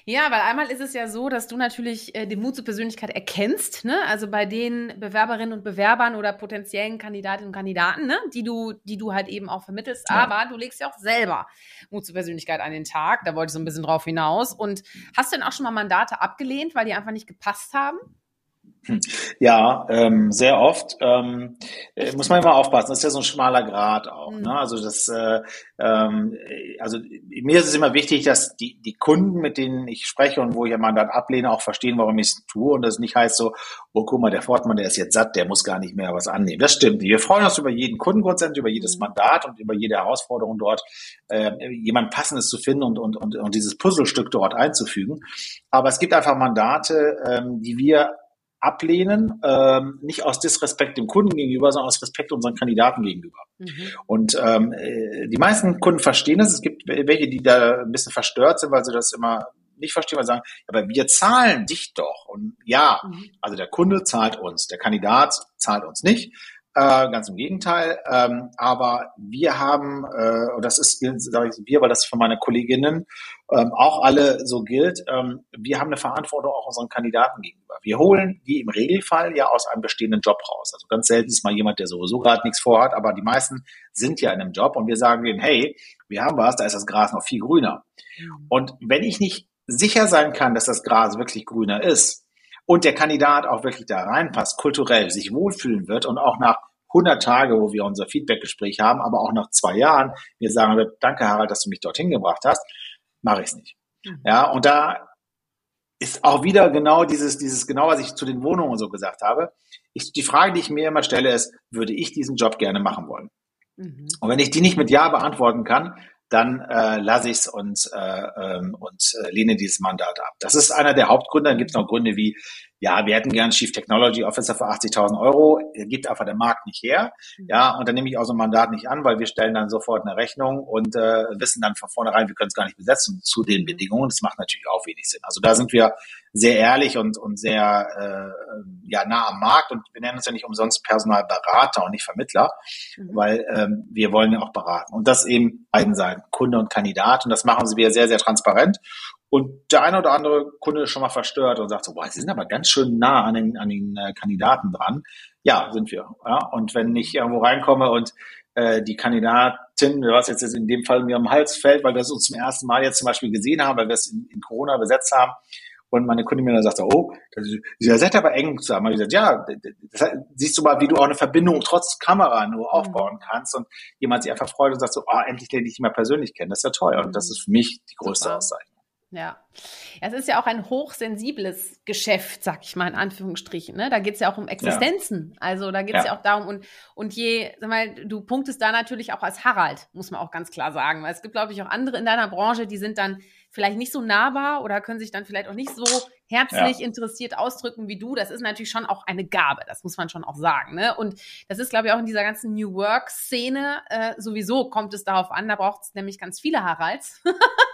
Ja, weil einmal ist es ja so, dass du natürlich äh, den Mut zur Persönlichkeit erkennst, ne? Also bei den Bewerberinnen und Bewerbern oder potenziellen Kandidatinnen und Kandidaten, ne? Die du, die du halt eben auch vermittelst. Ja. Aber du legst ja auch selber Mut zur Persönlichkeit an den Tag. Da wollte ich so ein bisschen drauf hinaus. Und hast du denn auch schon mal Mandate abgelehnt, weil die einfach nicht gepasst haben? Ja, ähm, sehr oft. Ähm, äh, muss man immer aufpassen. Das ist ja so ein schmaler Grad auch. Mhm. Ne? Also das, äh, ähm, also mir ist es immer wichtig, dass die, die Kunden, mit denen ich spreche und wo ich ein Mandat ablehne, auch verstehen, warum ich es tue und das nicht heißt so, oh guck mal, der Fortmann, der ist jetzt satt, der muss gar nicht mehr was annehmen. Das stimmt. Wir freuen uns über jeden Kunden grundsätzlich, über jedes mhm. Mandat und über jede Herausforderung dort, äh, jemand Passendes zu finden und, und, und, und dieses Puzzlestück dort einzufügen. Aber es gibt einfach Mandate, ähm, die wir ablehnen, ähm, nicht aus Disrespekt dem Kunden gegenüber, sondern aus Respekt unseren Kandidaten gegenüber. Mhm. Und ähm, äh, die meisten Kunden verstehen es. Es gibt welche, die da ein bisschen verstört sind, weil sie das immer nicht verstehen, weil sie sagen, aber wir zahlen dich doch. Und ja, mhm. also der Kunde zahlt uns, der Kandidat zahlt uns nicht. Äh, ganz im Gegenteil. Ähm, aber wir haben, äh, und das ist, sage ich wir, weil das für meine Kolleginnen ähm, auch alle so gilt, ähm, wir haben eine Verantwortung auch unseren Kandidaten gegenüber. Wir holen die im Regelfall ja aus einem bestehenden Job raus. Also ganz selten ist mal jemand, der sowieso gerade nichts vorhat, aber die meisten sind ja in einem Job und wir sagen denen, hey, wir haben was, da ist das Gras noch viel grüner. Mhm. Und wenn ich nicht sicher sein kann, dass das Gras wirklich grüner ist, und der Kandidat auch wirklich da reinpasst, kulturell sich wohlfühlen wird und auch nach 100 Tage, wo wir unser Feedbackgespräch haben, aber auch nach zwei Jahren, wir sagen, danke Harald, dass du mich dorthin gebracht hast, mache ich es nicht. Mhm. Ja, und da ist auch wieder genau dieses, dieses genau, was ich zu den Wohnungen so gesagt habe. Ich, die Frage, die ich mir immer stelle, ist, würde ich diesen Job gerne machen wollen? Mhm. Und wenn ich die nicht mit Ja beantworten kann, dann äh, lasse ich es und, äh, ähm, und äh, lehne dieses Mandat ab. Das ist einer der Hauptgründe. Dann gibt es noch Gründe wie, ja, wir hätten gern Chief Technology Officer für 80.000 Euro, gibt einfach der Markt nicht her. Mhm. Ja, und dann nehme ich auch so ein Mandat nicht an, weil wir stellen dann sofort eine Rechnung und äh, wissen dann von vornherein, wir können es gar nicht besetzen zu den Bedingungen. Das macht natürlich auch wenig Sinn. Also da sind wir sehr ehrlich und, und sehr äh, ja, nah am Markt und wir nennen uns ja nicht umsonst Personalberater und nicht Vermittler, mhm. weil ähm, wir wollen ja auch beraten. Und das eben beiden Seiten, Kunde und Kandidat. Und das machen wieder sehr, sehr transparent. Und der eine oder andere Kunde ist schon mal verstört und sagt so, boah, sie sind aber ganz schön nah an den, an den äh, Kandidaten dran. Ja, sind wir. Ja? Und wenn ich irgendwo reinkomme und äh, die Kandidatin, was jetzt in dem Fall mir am Hals fällt, weil wir es uns zum ersten Mal jetzt zum Beispiel gesehen haben, weil wir es in, in Corona besetzt haben, und meine Kundin mir dann sagt, oh, das ist, ihr seid aber eng zusammen. Und ich gesagt, ja, das, siehst du mal, wie du auch eine Verbindung trotz Kamera nur mhm. aufbauen kannst und jemand sich einfach freut und sagt so, oh, endlich lerne ich dich mal persönlich kennen. Das ist ja toll. Und das ist für mich die größte. Auszeichnung. Ja. Es ist ja auch ein hochsensibles Geschäft, sag ich mal in Anführungsstrichen. Ne? Da geht es ja auch um Existenzen. Ja. Also da geht es ja. ja. auch darum, und, und je, sag mal, du punktest da natürlich auch als Harald, muss man auch ganz klar sagen. Weil es gibt, glaube ich, auch andere in deiner Branche, die sind dann vielleicht nicht so nahbar oder können sich dann vielleicht auch nicht so herzlich interessiert ausdrücken wie du. Das ist natürlich schon auch eine Gabe, das muss man schon auch sagen. Ne? Und das ist, glaube ich, auch in dieser ganzen New Work-Szene äh, sowieso kommt es darauf an, da braucht es nämlich ganz viele Haralds.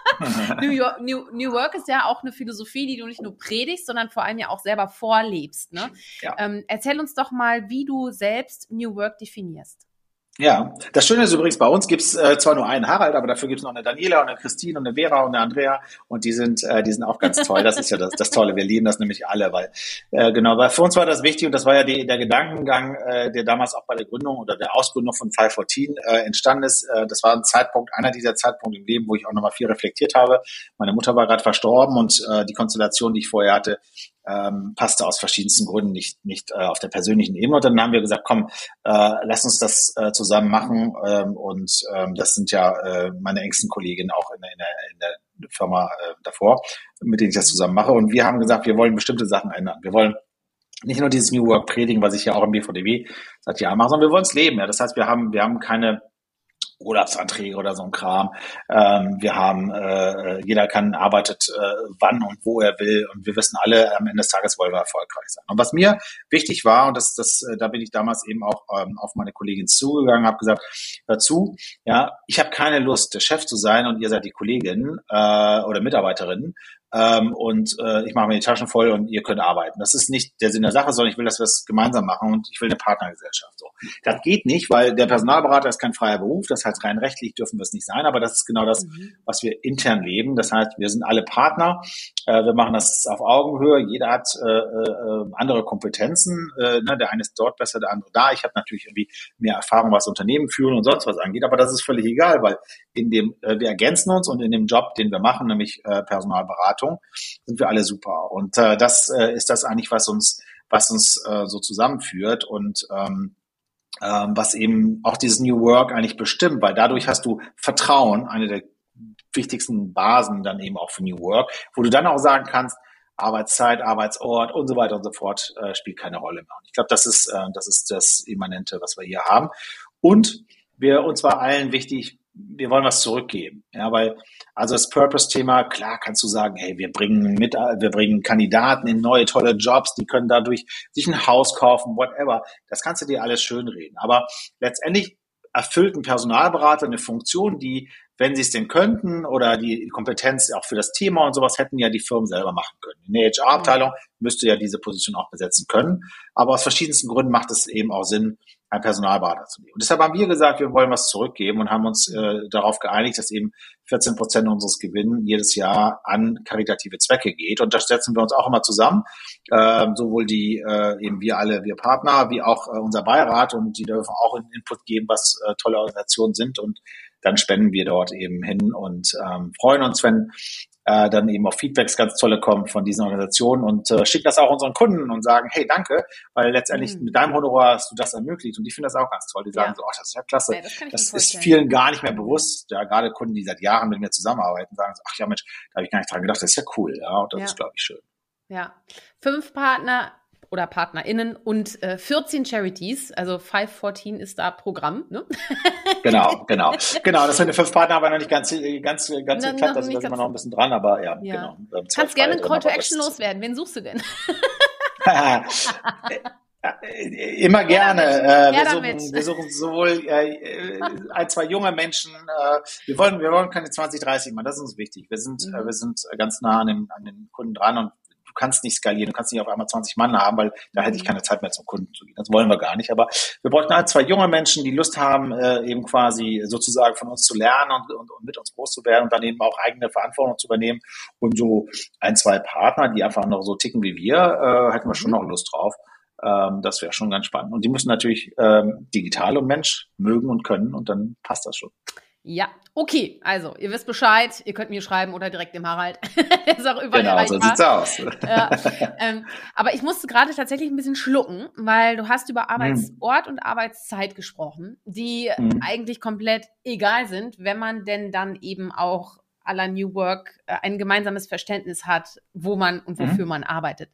New, York, New, New Work ist ja auch eine Philosophie, die du nicht nur predigst, sondern vor allem ja auch selber vorlebst. Ne? Ja. Ähm, erzähl uns doch mal, wie du selbst New Work definierst. Ja, das Schöne ist übrigens, bei uns gibt's äh, zwar nur einen Harald, aber dafür gibt's noch eine Daniela und eine Christine und eine Vera und eine Andrea und die sind, äh, die sind auch ganz toll. Das ist ja das, das Tolle. Wir lieben das nämlich alle, weil äh, genau, weil für uns war das wichtig und das war ja die, der Gedankengang, äh, der damals auch bei der Gründung oder der Ausgründung von 514 äh, entstanden ist. Äh, das war ein Zeitpunkt, einer dieser Zeitpunkte im Leben, wo ich auch nochmal viel reflektiert habe. Meine Mutter war gerade verstorben und äh, die Konstellation, die ich vorher hatte, ähm, passte aus verschiedensten Gründen nicht, nicht äh, auf der persönlichen Ebene. Und dann haben wir gesagt, komm, äh, lass uns das äh, zusammen machen. Ähm, und ähm, das sind ja äh, meine engsten Kolleginnen auch in, in, der, in der Firma äh, davor, mit denen ich das zusammen mache. Und wir haben gesagt, wir wollen bestimmte Sachen ändern. Wir wollen nicht nur dieses New Work predigen, was ich ja auch im BVDW seit Jahren mache, sondern wir wollen es leben. Ja. Das heißt, wir haben, wir haben keine Urlaubsanträge oder so ein Kram. Ähm, wir haben, äh, jeder kann arbeitet äh, wann und wo er will und wir wissen alle, am Ende des Tages wollen wir erfolgreich sein. Und was mir wichtig war, und das, das, äh, da bin ich damals eben auch ähm, auf meine Kollegin zugegangen, habe gesagt, hör zu, ja, ich habe keine Lust, der Chef zu sein und ihr seid die Kollegin äh, oder Mitarbeiterin, ähm, und äh, ich mache mir die Taschen voll und ihr könnt arbeiten. Das ist nicht der Sinn der Sache, sondern ich will, dass wir es gemeinsam machen und ich will eine Partnergesellschaft. So. Das geht nicht, weil der Personalberater ist kein freier Beruf, das heißt rein rechtlich dürfen wir es nicht sein, aber das ist genau das, mhm. was wir intern leben. Das heißt, wir sind alle Partner, äh, wir machen das auf Augenhöhe, jeder hat äh, äh, andere Kompetenzen, äh, ne? der eine ist dort besser, der andere da. Ich habe natürlich irgendwie mehr Erfahrung, was Unternehmen führen und sonst was angeht, aber das ist völlig egal, weil in dem äh, wir ergänzen uns und in dem Job, den wir machen, nämlich äh, Personalberatung, sind wir alle super. Und äh, das äh, ist das eigentlich, was uns, was uns äh, so zusammenführt und ähm, ähm, was eben auch dieses New Work eigentlich bestimmt, weil dadurch hast du Vertrauen, eine der wichtigsten Basen dann eben auch für New Work, wo du dann auch sagen kannst, Arbeitszeit, Arbeitsort und so weiter und so fort äh, spielt keine Rolle mehr. Und ich glaube, das ist äh, das ist das Immanente, was wir hier haben. Und wir uns war allen wichtig, wir wollen was zurückgeben. Ja, weil, also das Purpose-Thema, klar kannst du sagen, hey, wir bringen mit, wir bringen Kandidaten in neue tolle Jobs, die können dadurch sich ein Haus kaufen, whatever. Das kannst du dir alles schönreden. Aber letztendlich erfüllt ein Personalberater eine Funktion, die, wenn sie es denn könnten oder die Kompetenz auch für das Thema und sowas hätten ja die Firmen selber machen können. Eine HR-Abteilung müsste ja diese Position auch besetzen können. Aber aus verschiedensten Gründen macht es eben auch Sinn, einen Personalberater zu nehmen. Und deshalb haben wir gesagt, wir wollen was zurückgeben und haben uns äh, darauf geeinigt, dass eben 14 Prozent unseres Gewinns jedes Jahr an karitative Zwecke geht. Und da setzen wir uns auch immer zusammen, äh, sowohl die äh, eben wir alle, wir Partner, wie auch äh, unser Beirat und die dürfen auch einen Input geben, was äh, tolle Organisationen sind und dann spenden wir dort eben hin und ähm, freuen uns, wenn äh, dann eben auch Feedbacks ganz tolle kommen von diesen Organisationen und äh, schicken das auch unseren Kunden und sagen, hey, danke, weil letztendlich mhm. mit deinem Honorar hast du das ermöglicht und die finden das auch ganz toll. Die sagen ja. so, ach, das ist ja klasse. Ja, das, das ist vielen gar nicht mehr bewusst. Ja, gerade Kunden, die seit Jahren mit mir zusammenarbeiten, sagen so, ach ja Mensch, da habe ich gar nicht dran gedacht, das ist ja cool. Ja, und das ja. ist, glaube ich, schön. Ja, fünf Partner oder PartnerInnen und äh, 14 Charities, also 514 ist da Programm, ne? Genau, genau. Genau, das sind die fünf Partner, aber noch nicht ganz, ganz, ganz Na, geklappt, also da sind wir noch ein bisschen dran, aber ja, ja. genau. Kannst gerne ein Call to Action loswerden. Wen suchst du denn? Immer gerne. Äh, wir, suchen, wir suchen sowohl äh, ein, zwei junge Menschen. Äh, wir wollen, wir wollen keine 20, 30 machen. Das ist uns wichtig. Wir sind, mhm. äh, wir sind ganz nah an den, an den Kunden dran und du kannst nicht skalieren, du kannst nicht auf einmal 20 Mann haben, weil da hätte ich mhm. keine Zeit mehr zum Kunden zu gehen. Das wollen wir gar nicht. Aber wir bräuchten halt zwei junge Menschen, die Lust haben, äh, eben quasi sozusagen von uns zu lernen und, und, und mit uns groß zu werden und dann eben auch eigene Verantwortung zu übernehmen. Und so ein, zwei Partner, die einfach noch so ticken wie wir, äh, hätten wir schon mhm. noch Lust drauf. Ähm, das wäre schon ganz spannend. Und die müssen natürlich ähm, digital und Mensch mögen und können und dann passt das schon. Ja, okay. Also, ihr wisst Bescheid. Ihr könnt mir schreiben oder direkt dem Harald. Der ist auch überall Genau, so sieht's aus. ja, ähm, aber ich musste gerade tatsächlich ein bisschen schlucken, weil du hast über Arbeitsort mhm. und Arbeitszeit gesprochen, die mhm. eigentlich komplett egal sind, wenn man denn dann eben auch aller New Work äh, ein gemeinsames Verständnis hat, wo man und wofür mhm. man arbeitet.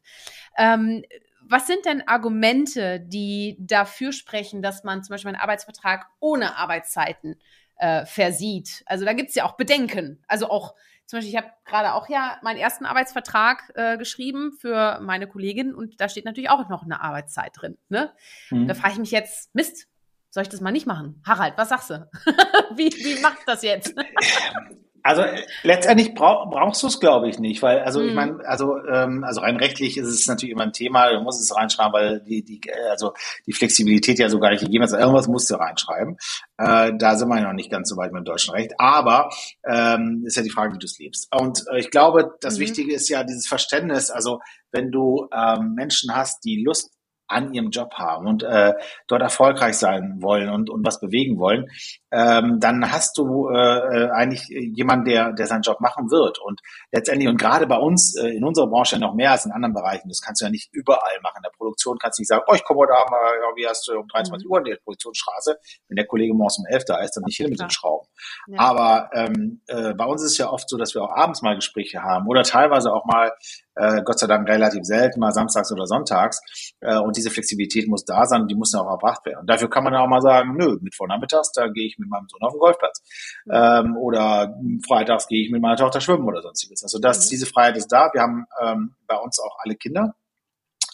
Ähm, was sind denn Argumente, die dafür sprechen, dass man zum Beispiel einen Arbeitsvertrag ohne Arbeitszeiten äh, versieht? Also da gibt es ja auch Bedenken. Also auch zum Beispiel, ich habe gerade auch ja meinen ersten Arbeitsvertrag äh, geschrieben für meine Kollegin und da steht natürlich auch noch eine Arbeitszeit drin. Ne? Mhm. Da frage ich mich jetzt, Mist, soll ich das mal nicht machen? Harald, was sagst du? wie, wie macht das jetzt? Also letztendlich brauch, brauchst du es, glaube ich, nicht, weil also mhm. ich meine, also ähm, also rein rechtlich ist es natürlich immer ein Thema. Du musst es reinschreiben, weil die die also die Flexibilität ja so gar nicht gegeben ist. Also irgendwas musst du reinschreiben. Äh, da sind wir ja noch nicht ganz so weit mit dem deutschen Recht, aber ähm, ist ja die Frage, wie du es lebst. Und äh, ich glaube, das mhm. Wichtige ist ja dieses Verständnis. Also wenn du ähm, Menschen hast, die Lust an ihrem Job haben und äh, dort erfolgreich sein wollen und, und was bewegen wollen, ähm, dann hast du äh, äh, eigentlich jemanden, der, der seinen Job machen wird. Und letztendlich, und gerade bei uns äh, in unserer Branche noch mehr als in anderen Bereichen, das kannst du ja nicht überall machen. In der Produktion kannst du nicht sagen, oh, ich komme heute Abend, ja, wie hast du um 23 mhm. Uhr in der Produktionsstraße. Wenn der Kollege morgens um 11 da ist, dann nicht hin mit den Schrauben. Ja. Aber ähm, äh, bei uns ist es ja oft so, dass wir auch abends mal Gespräche haben oder teilweise auch mal äh, Gott sei Dank relativ selten, mal samstags oder sonntags. Äh, und diese Flexibilität muss da sein und die muss dann auch erbracht werden. Und dafür kann man auch mal sagen, nö, mit vornachmittags, da gehe ich mit meinem Sohn auf den Golfplatz. Ähm, oder freitags gehe ich mit meiner Tochter schwimmen oder sonstiges. Also das, mhm. diese Freiheit ist da. Wir haben ähm, bei uns auch alle Kinder.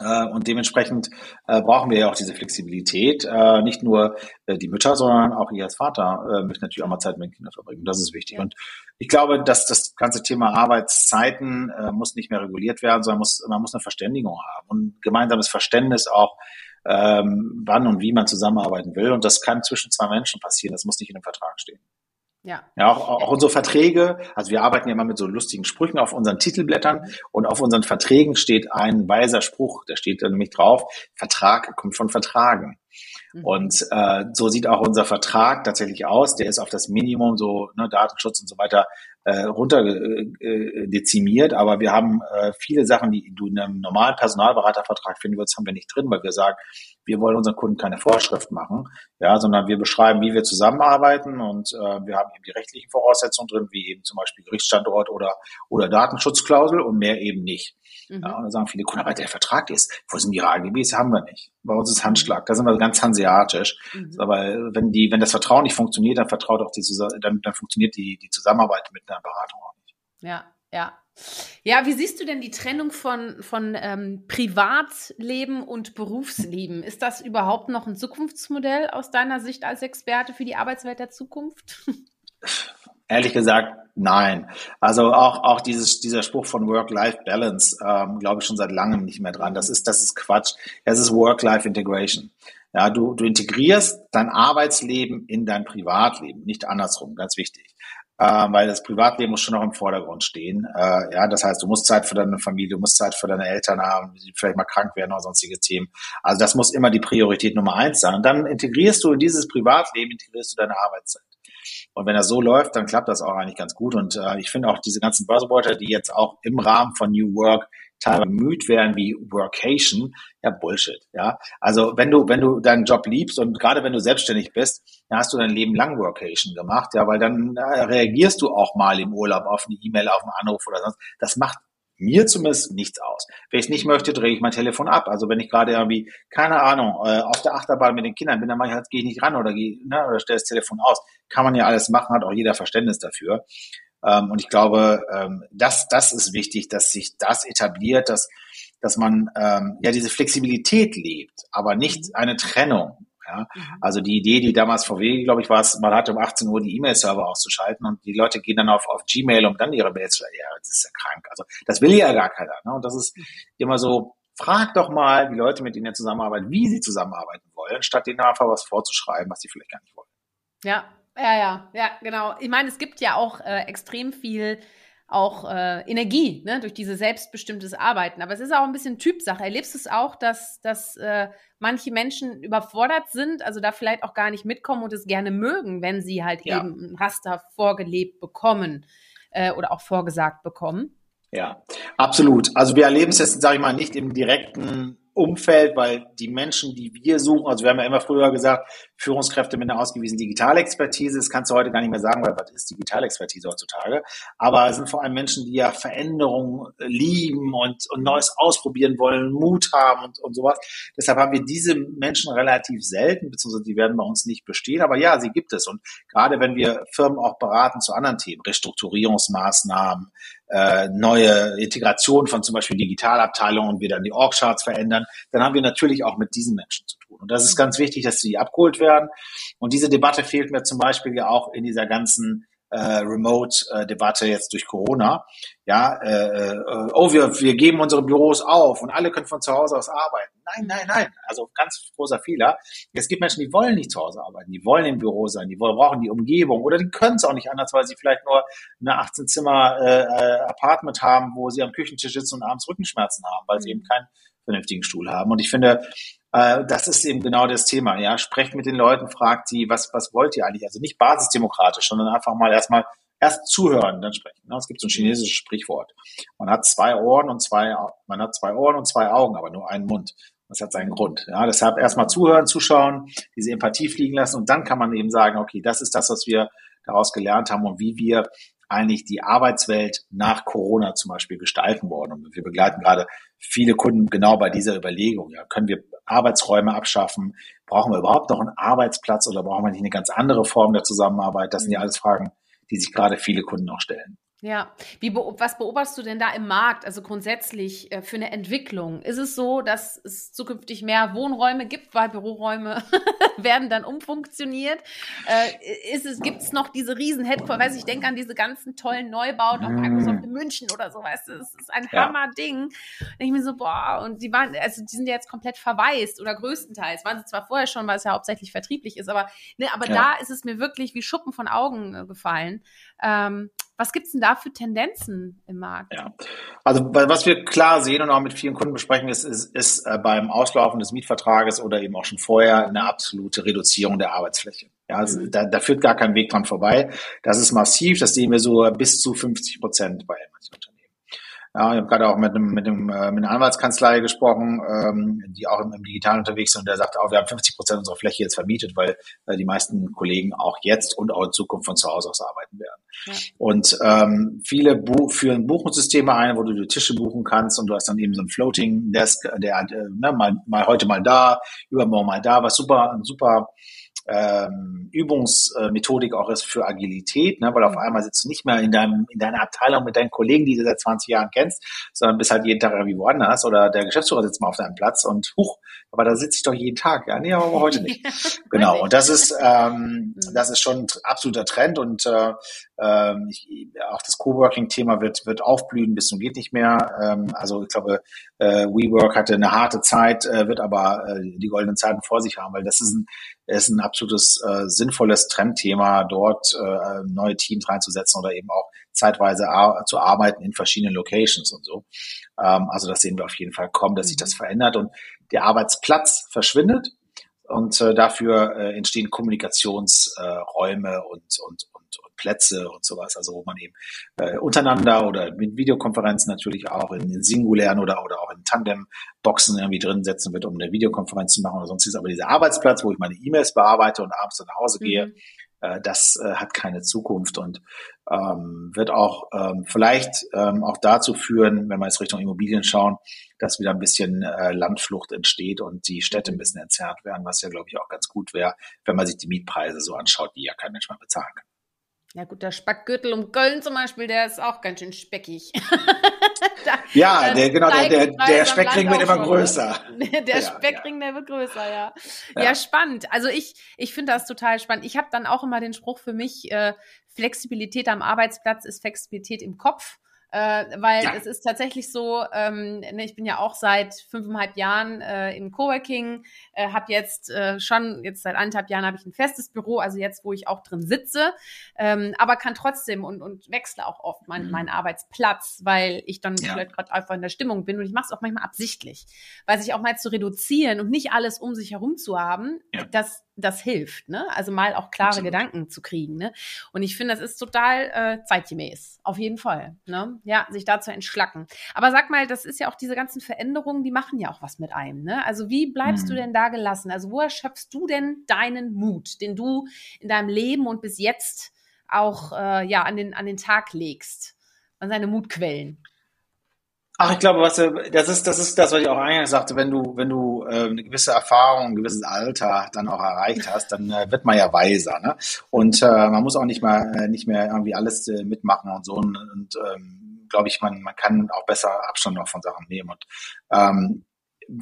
Äh, und dementsprechend äh, brauchen wir ja auch diese Flexibilität. Äh, nicht nur die Mütter, sondern auch ihr als Vater möchte natürlich auch mal Zeit mit den Kindern verbringen. Das ist wichtig. Und ich glaube, dass das ganze Thema Arbeitszeiten muss nicht mehr reguliert werden, sondern muss, man muss eine Verständigung haben und gemeinsames Verständnis auch, ähm, wann und wie man zusammenarbeiten will. Und das kann zwischen zwei Menschen passieren. Das muss nicht in einem Vertrag stehen. Ja. Ja, auch, auch unsere Verträge, also wir arbeiten ja immer mit so lustigen Sprüchen auf unseren Titelblättern und auf unseren Verträgen steht ein weiser Spruch, da steht da nämlich drauf, Vertrag kommt von Vertragen. Mhm. Und äh, so sieht auch unser Vertrag tatsächlich aus. Der ist auf das Minimum, so ne, Datenschutz und so weiter, äh, runter äh, äh, dezimiert. Aber wir haben äh, viele Sachen, die du in einem normalen Personalberatervertrag finden würdest, haben wir nicht drin, weil wir sagen, wir wollen unseren Kunden keine Vorschrift machen, ja, sondern wir beschreiben, wie wir zusammenarbeiten und äh, wir haben eben die rechtlichen Voraussetzungen drin, wie eben zum Beispiel Gerichtsstandort oder oder Datenschutzklausel und mehr eben nicht. Mhm. Ja, und dann sagen viele Kunden, aber der Vertrag ist, wo sind Ihre AGBs? Haben wir nicht. Bei uns ist Handschlag, da sind wir ganz hanseatisch. Mhm. Aber wenn die, wenn das Vertrauen nicht funktioniert, dann vertraut auch die, dann, dann funktioniert die, die Zusammenarbeit mit einer Beratung auch nicht. Ja, ja. Ja, wie siehst du denn die Trennung von, von ähm, Privatleben und Berufsleben? Ist das überhaupt noch ein Zukunftsmodell aus deiner Sicht als Experte für die Arbeitswelt der Zukunft? Ehrlich gesagt, nein. Also auch, auch dieses, dieser Spruch von Work-Life-Balance, ähm, glaube ich schon seit langem nicht mehr dran. Das ist, das ist Quatsch. Es ist Work-Life-Integration. Ja, du, du integrierst dein Arbeitsleben in dein Privatleben, nicht andersrum, ganz wichtig. Äh, weil das Privatleben muss schon noch im Vordergrund stehen. Äh, ja, das heißt, du musst Zeit für deine Familie, du musst Zeit für deine Eltern haben, die vielleicht mal krank werden oder sonstige Themen. Also das muss immer die Priorität Nummer eins sein. Und dann integrierst du in dieses Privatleben, integrierst du deine Arbeitszeit. Und wenn das so läuft, dann klappt das auch eigentlich ganz gut. Und äh, ich finde auch diese ganzen Buzzwörter, die jetzt auch im Rahmen von New Work teilweise bemüht werden wie Workation, ja Bullshit, ja. Also wenn du wenn du deinen Job liebst und gerade wenn du selbstständig bist, dann hast du dein Leben lang Workation gemacht, ja, weil dann äh, reagierst du auch mal im Urlaub auf eine E-Mail, auf einen Anruf oder sonst. Das macht mir zumindest nichts aus. Wenn ich nicht möchte, drehe ich mein Telefon ab. Also wenn ich gerade irgendwie, keine Ahnung, äh, auf der Achterbahn mit den Kindern bin, dann mache ich halt, gehe ich nicht ran oder gehe, ne, oder stelle das Telefon aus. Kann man ja alles machen, hat auch jeder Verständnis dafür. Ähm, und ich glaube, ähm, das, das ist wichtig, dass sich das etabliert, dass, dass man ähm, ja diese Flexibilität lebt, aber nicht eine Trennung. Ja? Mhm. Also die Idee, die damals VW, glaube ich, war es, man hatte um 18 Uhr die E-Mail-Server auszuschalten und die Leute gehen dann auf, auf Gmail, um dann ihre Mails zu Ja, das ist ja krank. Also das will ja gar keiner. Ne? Und das ist mhm. immer so, frag doch mal die Leute, mit denen ihr zusammenarbeitet, wie sie zusammenarbeiten wollen, statt denen einfach was vorzuschreiben, was sie vielleicht gar nicht wollen. Ja, ja, ja, ja, genau. Ich meine, es gibt ja auch äh, extrem viel auch äh, Energie ne, durch dieses selbstbestimmtes Arbeiten. Aber es ist auch ein bisschen Typsache. Erlebst du es auch, dass, dass äh, manche Menschen überfordert sind, also da vielleicht auch gar nicht mitkommen und es gerne mögen, wenn sie halt ja. eben ein Raster vorgelebt bekommen äh, oder auch vorgesagt bekommen? Ja, absolut. Also wir erleben es jetzt, sage ich mal, nicht im direkten Umfeld, weil die Menschen, die wir suchen, also wir haben ja immer früher gesagt, Führungskräfte mit einer ausgewiesenen Digitalexpertise, das kannst du heute gar nicht mehr sagen, weil was ist Digitalexpertise heutzutage? Aber es sind vor allem Menschen, die ja Veränderungen lieben und, und Neues ausprobieren wollen, Mut haben und, und sowas. Deshalb haben wir diese Menschen relativ selten, beziehungsweise die werden bei uns nicht bestehen. Aber ja, sie gibt es. Und gerade wenn wir Firmen auch beraten zu anderen Themen, Restrukturierungsmaßnahmen, äh, neue Integration von zum Beispiel Digitalabteilungen und wir dann die Org-Charts verändern, dann haben wir natürlich auch mit diesen Menschen zu tun. Und das ist ganz wichtig, dass sie abgeholt werden. Und diese Debatte fehlt mir zum Beispiel ja auch in dieser ganzen äh, Remote-Debatte jetzt durch Corona. Ja, äh, äh, oh, wir, wir geben unsere Büros auf und alle können von zu Hause aus arbeiten. Nein, nein, nein. Also ganz großer Fehler. Es gibt Menschen, die wollen nicht zu Hause arbeiten, die wollen im Büro sein, die wollen, brauchen die Umgebung oder die können es auch nicht anders, weil sie vielleicht nur eine 18-Zimmer äh, äh, Apartment haben, wo sie am Küchentisch sitzen und abends Rückenschmerzen haben, weil sie mhm. eben keinen vernünftigen Stuhl haben. Und ich finde, äh, das ist eben genau das Thema. Ja, sprecht mit den Leuten, fragt sie, was, was wollt ihr eigentlich? Also nicht basisdemokratisch, sondern einfach mal erstmal erst zuhören, dann sprechen. Ne? Es gibt so ein chinesisches Sprichwort. Man hat zwei Ohren und zwei, man hat zwei Ohren und zwei Augen, aber nur einen Mund. Das hat seinen Grund. Ja, deshalb erstmal zuhören, zuschauen, diese Empathie fliegen lassen und dann kann man eben sagen, okay, das ist das, was wir daraus gelernt haben und wie wir eigentlich die Arbeitswelt nach Corona zum Beispiel gestalten wollen. Und wir begleiten gerade viele Kunden genau bei dieser Überlegung. Ja, können wir Arbeitsräume abschaffen? Brauchen wir überhaupt noch einen Arbeitsplatz oder brauchen wir nicht eine ganz andere Form der Zusammenarbeit? Das sind ja alles Fragen, die sich gerade viele Kunden auch stellen. Ja, Wie, was beobachtest du denn da im Markt, also grundsätzlich äh, für eine Entwicklung? Ist es so, dass es zukünftig mehr Wohnräume gibt, weil Büroräume werden dann umfunktioniert? Äh, ist es, gibt es noch diese riesen Headquarter, weiß ich, denke an diese ganzen tollen Neubauten auf Microsoft in München oder so, weißt du, das ist ein ja. Hammer-Ding. ich mir so, boah, und die waren, also die sind ja jetzt komplett verwaist oder größtenteils, waren sie zwar vorher schon, weil es ja hauptsächlich vertrieblich ist, aber, ne, aber ja. da ist es mir wirklich wie Schuppen von Augen äh, gefallen. Ähm, was gibt's denn da für Tendenzen im Markt? Ja. Also was wir klar sehen und auch mit vielen Kunden besprechen, ist, ist, ist äh, beim Auslaufen des Mietvertrages oder eben auch schon vorher eine absolute Reduzierung der Arbeitsfläche. Ja, also mhm. da, da führt gar kein Weg dran vorbei. Das ist massiv, das sehen wir so bis zu 50 Prozent bei manchen Unternehmen. Ja, ich habe gerade auch mit einem, mit, einem, äh, mit einer Anwaltskanzlei gesprochen, ähm, die auch im, im Digitalen unterwegs sind und der sagte auch, wir haben 50 Prozent unserer Fläche jetzt vermietet, weil äh, die meisten Kollegen auch jetzt und auch in Zukunft von zu Hause aus arbeiten werden. Ja. Und ähm, viele bu führen Buchungssysteme ein, wo du die Tische buchen kannst und du hast dann eben so ein Floating Desk, der äh, ne, mal, mal heute mal da, übermorgen mal da, was super, super ähm, Übungsmethodik auch ist für Agilität, ne? weil auf einmal sitzt du nicht mehr in, deinem, in deiner Abteilung mit deinen Kollegen, die du seit 20 Jahren kennst, sondern bist halt jeden Tag irgendwie woanders oder der Geschäftsführer sitzt mal auf deinem Platz und huch, aber da sitze ich doch jeden Tag. Ja, nee, aber heute nicht. genau. Und das ist, ähm, mhm. das ist schon ein absoluter Trend und äh, ähm, ich, auch das Coworking-Thema wird, wird aufblühen bis zum geht nicht mehr. Ähm, also ich glaube, äh, WeWork hatte eine harte Zeit, äh, wird aber äh, die goldenen Zeiten vor sich haben, weil das ist ein, ist ein absolutes äh, sinnvolles Trendthema, dort äh, neue Teams reinzusetzen oder eben auch zeitweise ar zu arbeiten in verschiedenen Locations und so. Ähm, also das sehen wir auf jeden Fall kommen, dass sich das mhm. verändert und der Arbeitsplatz verschwindet und äh, dafür äh, entstehen Kommunikationsräume äh, und, und, und, und Plätze und sowas, also wo man eben äh, untereinander oder mit Videokonferenzen natürlich auch in, in singulären oder, oder auch in Tandem-Boxen irgendwie drin setzen wird, um eine Videokonferenz zu machen oder sonstiges. Aber dieser Arbeitsplatz, wo ich meine E-Mails bearbeite und abends nach Hause gehe, mhm. Äh, das äh, hat keine Zukunft und ähm, wird auch ähm, vielleicht ähm, auch dazu führen, wenn wir jetzt Richtung Immobilien schauen, dass wieder ein bisschen äh, Landflucht entsteht und die Städte ein bisschen entzerrt werden, was ja, glaube ich, auch ganz gut wäre, wenn man sich die Mietpreise so anschaut, die ja kein Mensch mehr bezahlen kann. Ja gut, der Speckgürtel um Köln zum Beispiel, der ist auch ganz schön speckig. ja, der, genau, der, der, der Speckring wird immer größer. Der Speckring, der wird größer, ja. ja. Ja, spannend. Also ich, ich finde das total spannend. Ich habe dann auch immer den Spruch für mich, äh, Flexibilität am Arbeitsplatz ist Flexibilität im Kopf äh, weil ja. es ist tatsächlich so, ähm, ne, ich bin ja auch seit fünfeinhalb Jahren äh, im Coworking, äh, habe jetzt äh, schon, jetzt seit anderthalb Jahren habe ich ein festes Büro, also jetzt, wo ich auch drin sitze, ähm, aber kann trotzdem und, und wechsle auch oft mein, mhm. meinen Arbeitsplatz, weil ich dann ja. vielleicht gerade einfach in der Stimmung bin und ich mache es auch manchmal absichtlich, weil sich auch mal zu reduzieren und nicht alles um sich herum zu haben, ja. das das hilft, ne? Also mal auch klare Absolut. Gedanken zu kriegen, ne? Und ich finde, das ist total äh, zeitgemäß, auf jeden Fall, ne? Ja, sich da zu entschlacken. Aber sag mal, das ist ja auch diese ganzen Veränderungen, die machen ja auch was mit einem, ne? Also wie bleibst hm. du denn da gelassen? Also wo erschöpfst du denn deinen Mut, den du in deinem Leben und bis jetzt auch äh, ja an den an den Tag legst? An seine Mutquellen? Ach, ich glaube, was das ist, das ist das, was ich auch eingangs sagte. Wenn du, wenn du äh, eine gewisse Erfahrung, ein gewisses Alter dann auch erreicht hast, dann äh, wird man ja weiser, ne? Und äh, man muss auch nicht mal äh, nicht mehr irgendwie alles äh, mitmachen und so. Und, und ähm, glaube ich, man man kann auch besser Abstand noch von Sachen nehmen. Und ähm,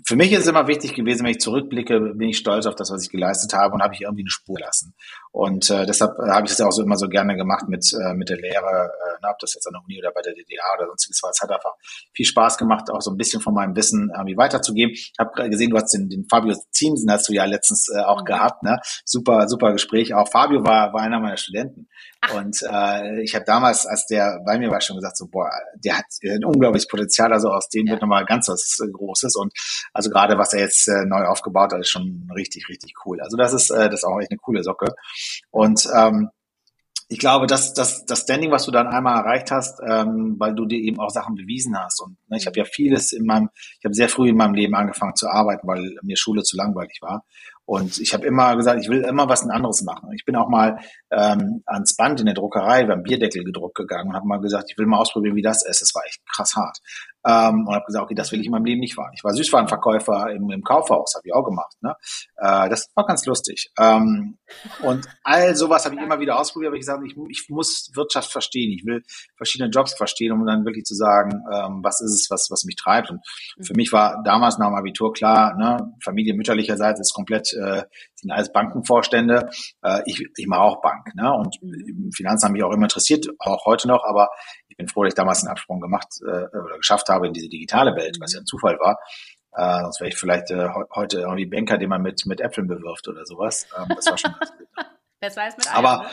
für mich ist es immer wichtig gewesen, wenn ich zurückblicke, bin ich stolz auf das, was ich geleistet habe und habe ich irgendwie eine Spur lassen. Und äh, deshalb äh, habe ich das ja auch so immer so gerne gemacht mit, äh, mit der Lehre, äh, ob das jetzt an der Uni oder bei der DDR oder sonstiges war. Es hat einfach viel Spaß gemacht, auch so ein bisschen von meinem Wissen irgendwie weiterzugeben. Ich habe gesehen, du hast den, den Fabio Ziemsen hast du ja letztens äh, auch mhm. gehabt. Ne? Super, super Gespräch. Auch Fabio war, war einer meiner Studenten. Ach. Und äh, ich habe damals, als der bei mir war, schon gesagt, so, boah, der hat ein unglaubliches Potenzial, also aus dem ja. wird nochmal ganz was äh, Großes. Und also gerade was er jetzt äh, neu aufgebaut hat, ist schon richtig, richtig cool. Also das ist, äh, das ist auch echt eine coole Socke. Und ähm, ich glaube, dass das, das Standing, was du dann einmal erreicht hast, ähm, weil du dir eben auch Sachen bewiesen hast. Und ne, ich habe ja vieles in meinem, ich habe sehr früh in meinem Leben angefangen zu arbeiten, weil mir Schule zu langweilig war. Und ich habe immer gesagt, ich will immer was anderes machen. Ich bin auch mal ähm, ans Band in der Druckerei beim Bierdeckel gedruckt gegangen und habe mal gesagt, ich will mal ausprobieren, wie das ist. Es war echt krass hart. Ähm, und habe gesagt, okay, das will ich in meinem Leben nicht fahren. Ich war Süßwarenverkäufer im, im Kaufhaus, habe ich auch gemacht. Ne? Äh, das war ganz lustig. Ähm, und all sowas habe ich immer wieder ausprobiert, aber ich gesagt, ich, ich muss Wirtschaft verstehen. Ich will verschiedene Jobs verstehen, um dann wirklich zu sagen, ähm, was ist es, was, was mich treibt. Und für mich war damals nach dem Abitur klar, ne, Familie mütterlicherseits ist komplett, äh, sind alles Bankenvorstände. Äh, ich ich mache auch Bank. Ne? Und Finanzen haben mich auch immer interessiert, auch heute noch, aber ich bin froh, dass ich damals einen Absprung gemacht äh, oder geschafft habe in diese digitale Welt, was ja ein Zufall war. Äh, sonst wäre ich vielleicht äh, heute irgendwie Banker, den man mit, mit Äpfeln bewirft oder sowas. Ähm, das war schon ganz gut. Besser als mit Eiern. Aber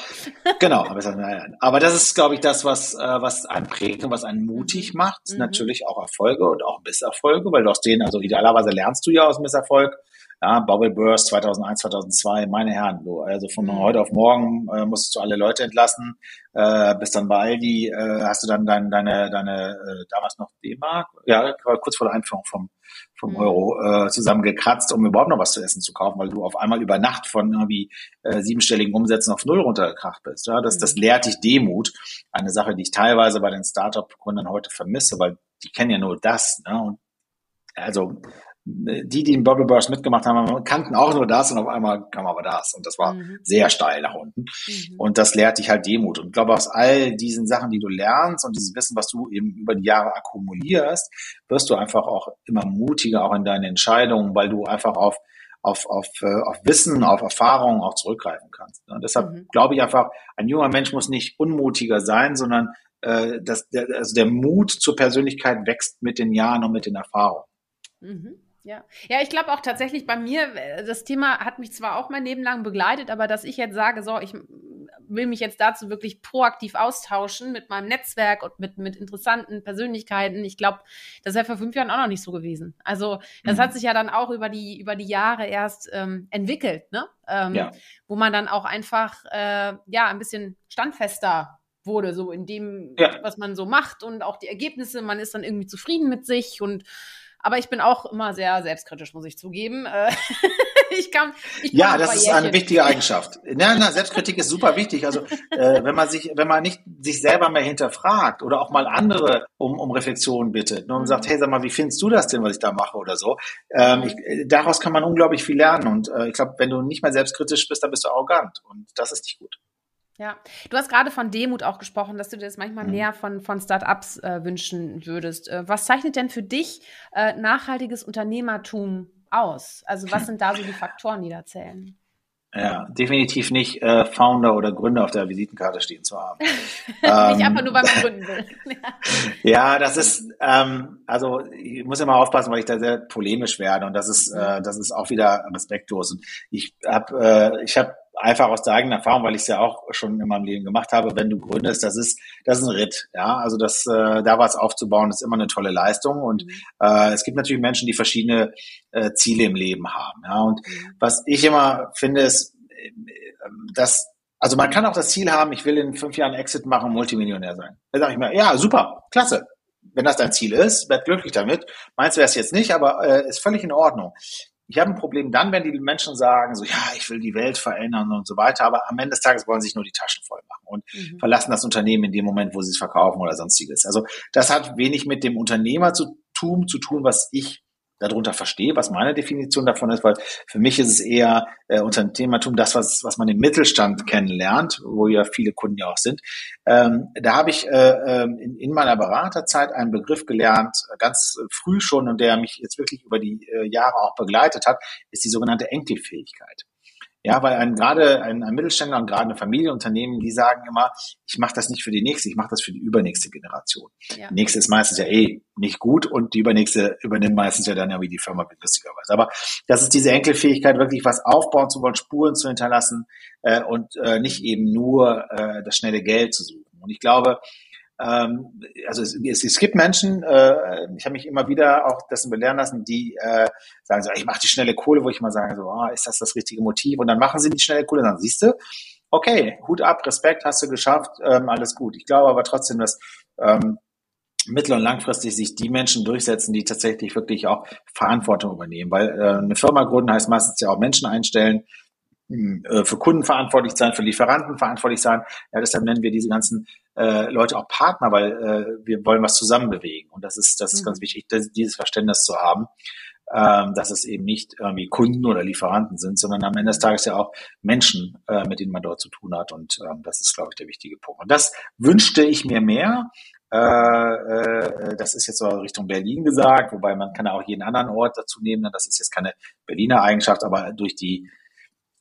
ne? genau, besser als mit Eiern. Aber das ist, glaube ich, das, was, äh, was einen prägt und was einen mutig mhm. macht. Mhm. Natürlich auch Erfolge und auch Misserfolge, weil du aus denen, also idealerweise lernst du ja aus Misserfolg. Ja, Bubble Burst 2001, 2002, meine Herren, so, also von mhm. heute auf morgen äh, musstest du alle Leute entlassen, äh, bis dann bei Aldi, äh, hast du dann dein, deine, deine, äh, damals noch D-Mark, ja, kurz vor der Einführung vom, vom mhm. Euro äh, zusammengekratzt, um überhaupt noch was zu essen zu kaufen, weil du auf einmal über Nacht von irgendwie äh, siebenstelligen Umsätzen auf null runtergekracht bist. Ja, das, das mhm. lehrt dich Demut. Eine Sache, die ich teilweise bei den Startup-Gründern heute vermisse, weil die kennen ja nur das. Ne? Und also die, die im Bubble Burst mitgemacht haben, kannten auch nur das und auf einmal kam aber das. Und das war mhm. sehr steil nach unten. Mhm. Und das lehrt dich halt Demut. Und ich glaube, aus all diesen Sachen, die du lernst und dieses Wissen, was du eben über die Jahre akkumulierst, wirst du einfach auch immer mutiger auch in deinen Entscheidungen, weil du einfach auf auf, auf, äh, auf Wissen, auf Erfahrungen auch zurückgreifen kannst. Und deshalb mhm. glaube ich einfach, ein junger Mensch muss nicht unmutiger sein, sondern äh, dass der, also der Mut zur Persönlichkeit wächst mit den Jahren und mit den Erfahrungen. Mhm. Ja, ja, ich glaube auch tatsächlich bei mir, äh, das Thema hat mich zwar auch mein Leben lang begleitet, aber dass ich jetzt sage, so, ich will mich jetzt dazu wirklich proaktiv austauschen mit meinem Netzwerk und mit, mit interessanten Persönlichkeiten. Ich glaube, das wäre vor fünf Jahren auch noch nicht so gewesen. Also das mhm. hat sich ja dann auch über die, über die Jahre erst ähm, entwickelt, ne? Ähm, ja. Wo man dann auch einfach äh, ja ein bisschen standfester wurde, so in dem, ja. was man so macht und auch die Ergebnisse. Man ist dann irgendwie zufrieden mit sich und aber ich bin auch immer sehr selbstkritisch, muss ich zugeben. Äh, ich kann, ich ja, das ist eine wichtige Eigenschaft. Na, na, Selbstkritik ist super wichtig. Also äh, wenn man sich, wenn man nicht sich selber mehr hinterfragt oder auch mal andere um, um Reflexion bittet ne, und sagt, mhm. hey, sag mal, wie findest du das denn, was ich da mache oder so? Ähm, ich, äh, daraus kann man unglaublich viel lernen. Und äh, ich glaube, wenn du nicht mehr selbstkritisch bist, dann bist du arrogant. Und das ist nicht gut. Ja, du hast gerade von Demut auch gesprochen, dass du dir das manchmal mhm. mehr von, von Startups äh, wünschen würdest. Äh, was zeichnet denn für dich äh, nachhaltiges Unternehmertum aus? Also was sind da so die Faktoren, die da zählen? Ja, definitiv nicht äh, Founder oder Gründer auf der Visitenkarte stehen zu haben. nicht ähm, einfach nur, weil man gründen will. ja, das ist, ähm, also ich muss immer aufpassen, weil ich da sehr polemisch werde und das ist, äh, das ist auch wieder respektlos. Und ich habe, äh, ich habe einfach aus der eigenen Erfahrung, weil ich es ja auch schon in meinem Leben gemacht habe, wenn du gründest, das ist, das ist ein Ritt. Ja, also das, äh, da was aufzubauen, ist immer eine tolle Leistung. Und mhm. äh, es gibt natürlich Menschen, die verschiedene äh, Ziele im Leben haben. Ja, und mhm. was ich immer finde, ist, äh, dass also man kann auch das Ziel haben, ich will in fünf Jahren Exit machen, Multimillionär sein. Da sage ich mir, ja, super, klasse. Wenn das dein Ziel ist, werd glücklich damit. Meins wäre es jetzt nicht, aber äh, ist völlig in Ordnung. Ich habe ein Problem dann, wenn die Menschen sagen, so ja, ich will die Welt verändern und so weiter, aber am Ende des Tages wollen sie sich nur die Taschen voll machen und mhm. verlassen das Unternehmen in dem Moment, wo sie es verkaufen oder sonstiges. Also das hat wenig mit dem Unternehmer zu tun, zu tun, was ich darunter verstehe, was meine Definition davon ist, weil für mich ist es eher äh, Unternehmertum das, was, was man im Mittelstand kennenlernt, wo ja viele Kunden ja auch sind. Ähm, da habe ich äh, ähm, in, in meiner Beraterzeit einen Begriff gelernt, ganz früh schon und der mich jetzt wirklich über die äh, Jahre auch begleitet hat, ist die sogenannte Enkelfähigkeit. Ja, weil ein, gerade ein, ein Mittelständler und gerade ein Familienunternehmen, die sagen immer, ich mache das nicht für die nächste, ich mache das für die übernächste Generation. Ja. Die nächste ist meistens ja eh nicht gut und die übernächste übernimmt meistens ja dann ja wie die Firma lustigerweise. Aber das ist diese Enkelfähigkeit, wirklich was aufbauen zu wollen, Spuren zu hinterlassen äh, und äh, nicht eben nur äh, das schnelle Geld zu suchen. Und ich glaube, ähm, also es, es, es gibt Menschen, äh, ich habe mich immer wieder auch dessen belehren lassen, die äh, sagen so, ich mache die schnelle Kohle, wo ich mal sage, so, oh, ist das das richtige Motiv? Und dann machen sie die schnelle Kohle, dann siehst du, okay, Hut ab, Respekt, hast du geschafft, ähm, alles gut. Ich glaube aber trotzdem, dass ähm, mittel- und langfristig sich die Menschen durchsetzen, die tatsächlich wirklich auch Verantwortung übernehmen. Weil äh, eine Firma gründen heißt meistens ja auch Menschen einstellen, äh, für Kunden verantwortlich sein, für Lieferanten verantwortlich sein. Ja, deshalb nennen wir diese ganzen äh, Leute auch Partner, weil äh, wir wollen was zusammen bewegen. Und das ist, das ist mhm. ganz wichtig, das, dieses Verständnis zu haben, ähm, dass es eben nicht irgendwie Kunden oder Lieferanten sind, sondern am Ende des Tages ja auch Menschen, äh, mit denen man dort zu tun hat. Und ähm, das ist, glaube ich, der wichtige Punkt. Und das wünschte ich mir mehr. Äh, äh, das ist jetzt so Richtung Berlin gesagt, wobei man kann ja auch jeden anderen Ort dazu nehmen. Das ist jetzt keine Berliner Eigenschaft, aber durch die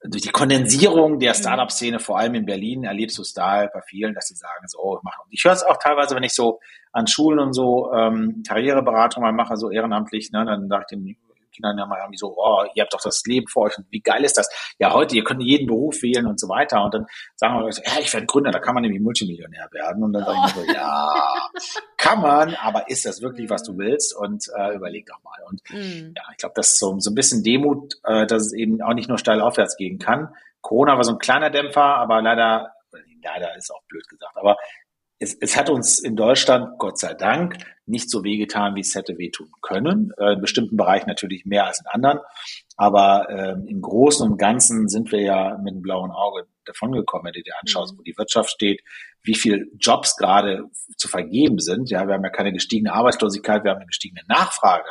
durch die Kondensierung der mhm. Startup-Szene, vor allem in Berlin, erlebst du es da bei vielen, dass sie sagen, so, oh, machen. Ich höre es auch teilweise, wenn ich so an Schulen und so ähm, Karriereberatung mal mache, so ehrenamtlich, ne, dann dachte ich, Kindern ja mal irgendwie so, oh, ihr habt doch das Leben vor euch und wie geil ist das? Ja, heute, ihr könnt jeden Beruf wählen und so weiter. Und dann sagen wir, ja, ich werde Gründer, da kann man nämlich Multimillionär werden. Und dann sage ich mir so, ja, kann man, aber ist das wirklich, was du mhm. willst? Und äh, überleg doch mal. Und mhm. ja, ich glaube, das ist so, so ein bisschen Demut, äh, dass es eben auch nicht nur steil aufwärts gehen kann. Corona war so ein kleiner Dämpfer, aber leider, leider ist auch blöd gesagt, aber es, es hat uns in Deutschland, Gott sei Dank, nicht so wehgetan, wie es hätte wehtun können. Äh, in bestimmten Bereichen natürlich mehr als in anderen. Aber äh, im Großen und Ganzen sind wir ja mit einem blauen Auge davongekommen, wenn du dir anschaust, mhm. wo die Wirtschaft steht, wie viel Jobs gerade zu vergeben sind. Ja, wir haben ja keine gestiegene Arbeitslosigkeit, wir haben eine gestiegene Nachfrage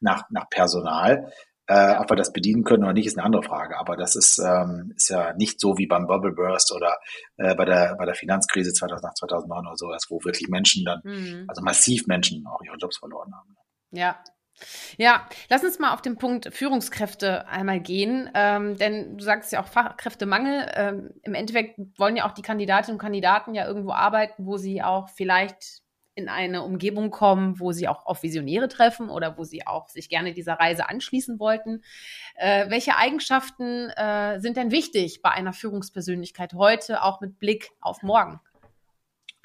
nach, nach Personal. Äh, ob wir das bedienen können oder nicht, ist eine andere Frage. Aber das ist, ähm, ist ja nicht so wie beim Bubble Burst oder äh, bei, der, bei der Finanzkrise 2008, 2009 oder sowas, wo wirklich Menschen dann, mhm. also massiv Menschen auch ihre Jobs verloren haben. Ja, ja, lass uns mal auf den Punkt Führungskräfte einmal gehen, ähm, denn du sagst ja auch Fachkräftemangel. Ähm, Im Endeffekt wollen ja auch die Kandidatinnen und Kandidaten ja irgendwo arbeiten, wo sie auch vielleicht in eine Umgebung kommen, wo sie auch auf Visionäre treffen oder wo sie auch sich gerne dieser Reise anschließen wollten. Äh, welche Eigenschaften äh, sind denn wichtig bei einer Führungspersönlichkeit heute, auch mit Blick auf morgen?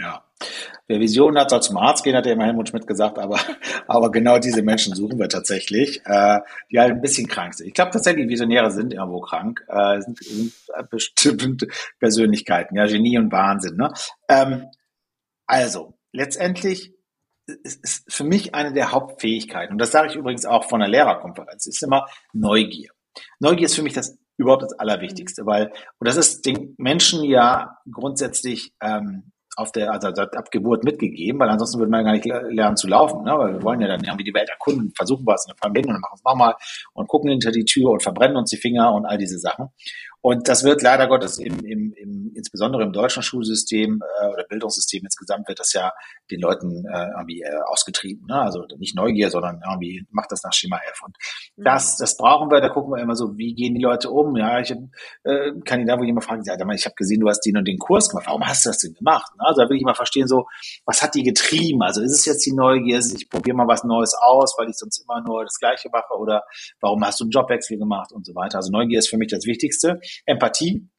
Ja, wer Visionen hat, soll zum Arzt gehen, hat ja immer Helmut Schmidt gesagt, aber, aber genau diese Menschen suchen wir tatsächlich, äh, die halt ein bisschen krank sind. Ich glaube tatsächlich, Visionäre sind irgendwo krank, äh, sind, sind bestimmte Persönlichkeiten, ja, Genie und Wahnsinn. Ne? Ähm, also, letztendlich ist, ist für mich eine der Hauptfähigkeiten, und das sage ich übrigens auch von der Lehrerkonferenz, ist immer Neugier. Neugier ist für mich das überhaupt das Allerwichtigste, weil, und das ist den Menschen ja grundsätzlich ähm, auf der, also ab Geburt mitgegeben, weil ansonsten würde man gar nicht lernen zu laufen, ne? weil wir wollen ja dann irgendwie die Welt erkunden, versuchen was, und dann fahren wir hin und machen es nochmal und gucken hinter die Tür und verbrennen uns die Finger und all diese Sachen. Und das wird leider Gottes im, im, im insbesondere im deutschen Schulsystem äh, oder Bildungssystem insgesamt wird das ja den Leuten äh, irgendwie äh, ausgetrieben. Ne? Also nicht Neugier, sondern irgendwie macht das nach Schema F. Und mhm. das, das brauchen wir, da gucken wir immer so, wie gehen die Leute um? Ja, ich äh, kann da, wo jemand fragt, ja, ich habe gesehen, du hast den und den Kurs gemacht. Warum hast du das denn gemacht? Ne? Also da will ich mal verstehen, so, was hat die getrieben? Also ist es jetzt die Neugier, ich probiere mal was Neues aus, weil ich sonst immer nur das Gleiche mache oder warum hast du einen Jobwechsel gemacht und so weiter. Also Neugier ist für mich das Wichtigste. Empathie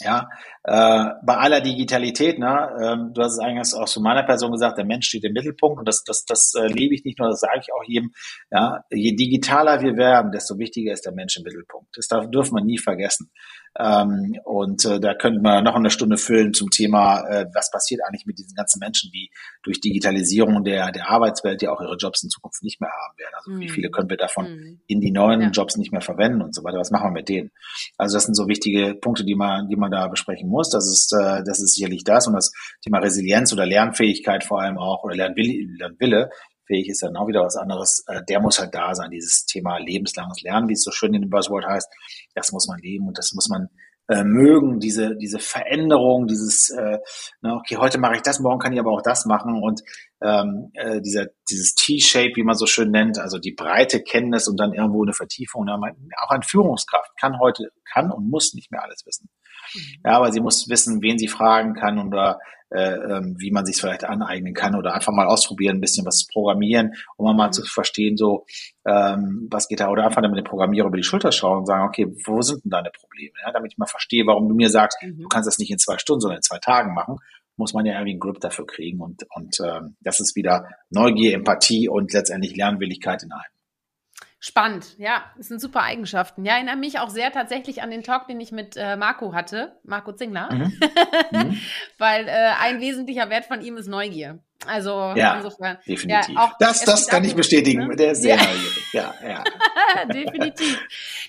Ja, äh, bei aller Digitalität, ne, ähm, du hast es eigentlich auch zu meiner Person gesagt, der Mensch steht im Mittelpunkt und das, das, das äh, lebe ich nicht nur, das sage ich auch jedem. Ja, je digitaler wir werden, desto wichtiger ist der Mensch im Mittelpunkt. Das darf, dürfen wir nie vergessen. Ähm, und äh, da könnten wir noch eine Stunde füllen zum Thema, äh, was passiert eigentlich mit diesen ganzen Menschen, die durch Digitalisierung der, der Arbeitswelt ja auch ihre Jobs in Zukunft nicht mehr haben werden. Also mhm. wie viele können wir davon mhm. in die neuen ja. Jobs nicht mehr verwenden und so weiter. Was machen wir mit denen? Also das sind so wichtige Punkte, die man, die man da besprechen muss. Das ist, äh, das ist sicherlich das und das Thema Resilienz oder Lernfähigkeit vor allem auch oder Lernwille, Lernwille fähig ist dann auch wieder was anderes. Äh, der muss halt da sein, dieses Thema lebenslanges Lernen, wie es so schön in dem Buzzword heißt. Das muss man leben und das muss man äh, mögen, diese, diese Veränderung, dieses, äh, na, okay, heute mache ich das, morgen kann ich aber auch das machen und ähm, äh, dieser, dieses T-Shape, wie man so schön nennt, also die breite Kenntnis und dann irgendwo eine Vertiefung. Auch ein Führungskraft kann heute, kann und muss nicht mehr alles wissen. Mhm. Ja, aber sie muss wissen, wen sie fragen kann oder äh, ähm, wie man sich vielleicht aneignen kann oder einfach mal ausprobieren, ein bisschen was programmieren, um mal mhm. zu verstehen, so ähm, was geht da oder einfach mit dem Programmierer über die Schulter schauen und sagen, okay, wo sind denn deine Probleme? Ja, damit ich mal verstehe, warum du mir sagst, mhm. du kannst das nicht in zwei Stunden, sondern in zwei Tagen machen, muss man ja irgendwie einen Grip dafür kriegen und und ähm, das ist wieder Neugier, Empathie und letztendlich Lernwilligkeit in einem. Spannend, ja, das sind super Eigenschaften. Ja, erinnere mich auch sehr tatsächlich an den Talk, den ich mit äh, Marco hatte, Marco Zingler, mhm. mhm. weil äh, ein wesentlicher Wert von ihm ist Neugier. Also ja, insofern. Definitiv. Ja, auch, das das kann ich bestätigen. Ne? Der ist sehr ja. neugierig. Ja, ja. definitiv.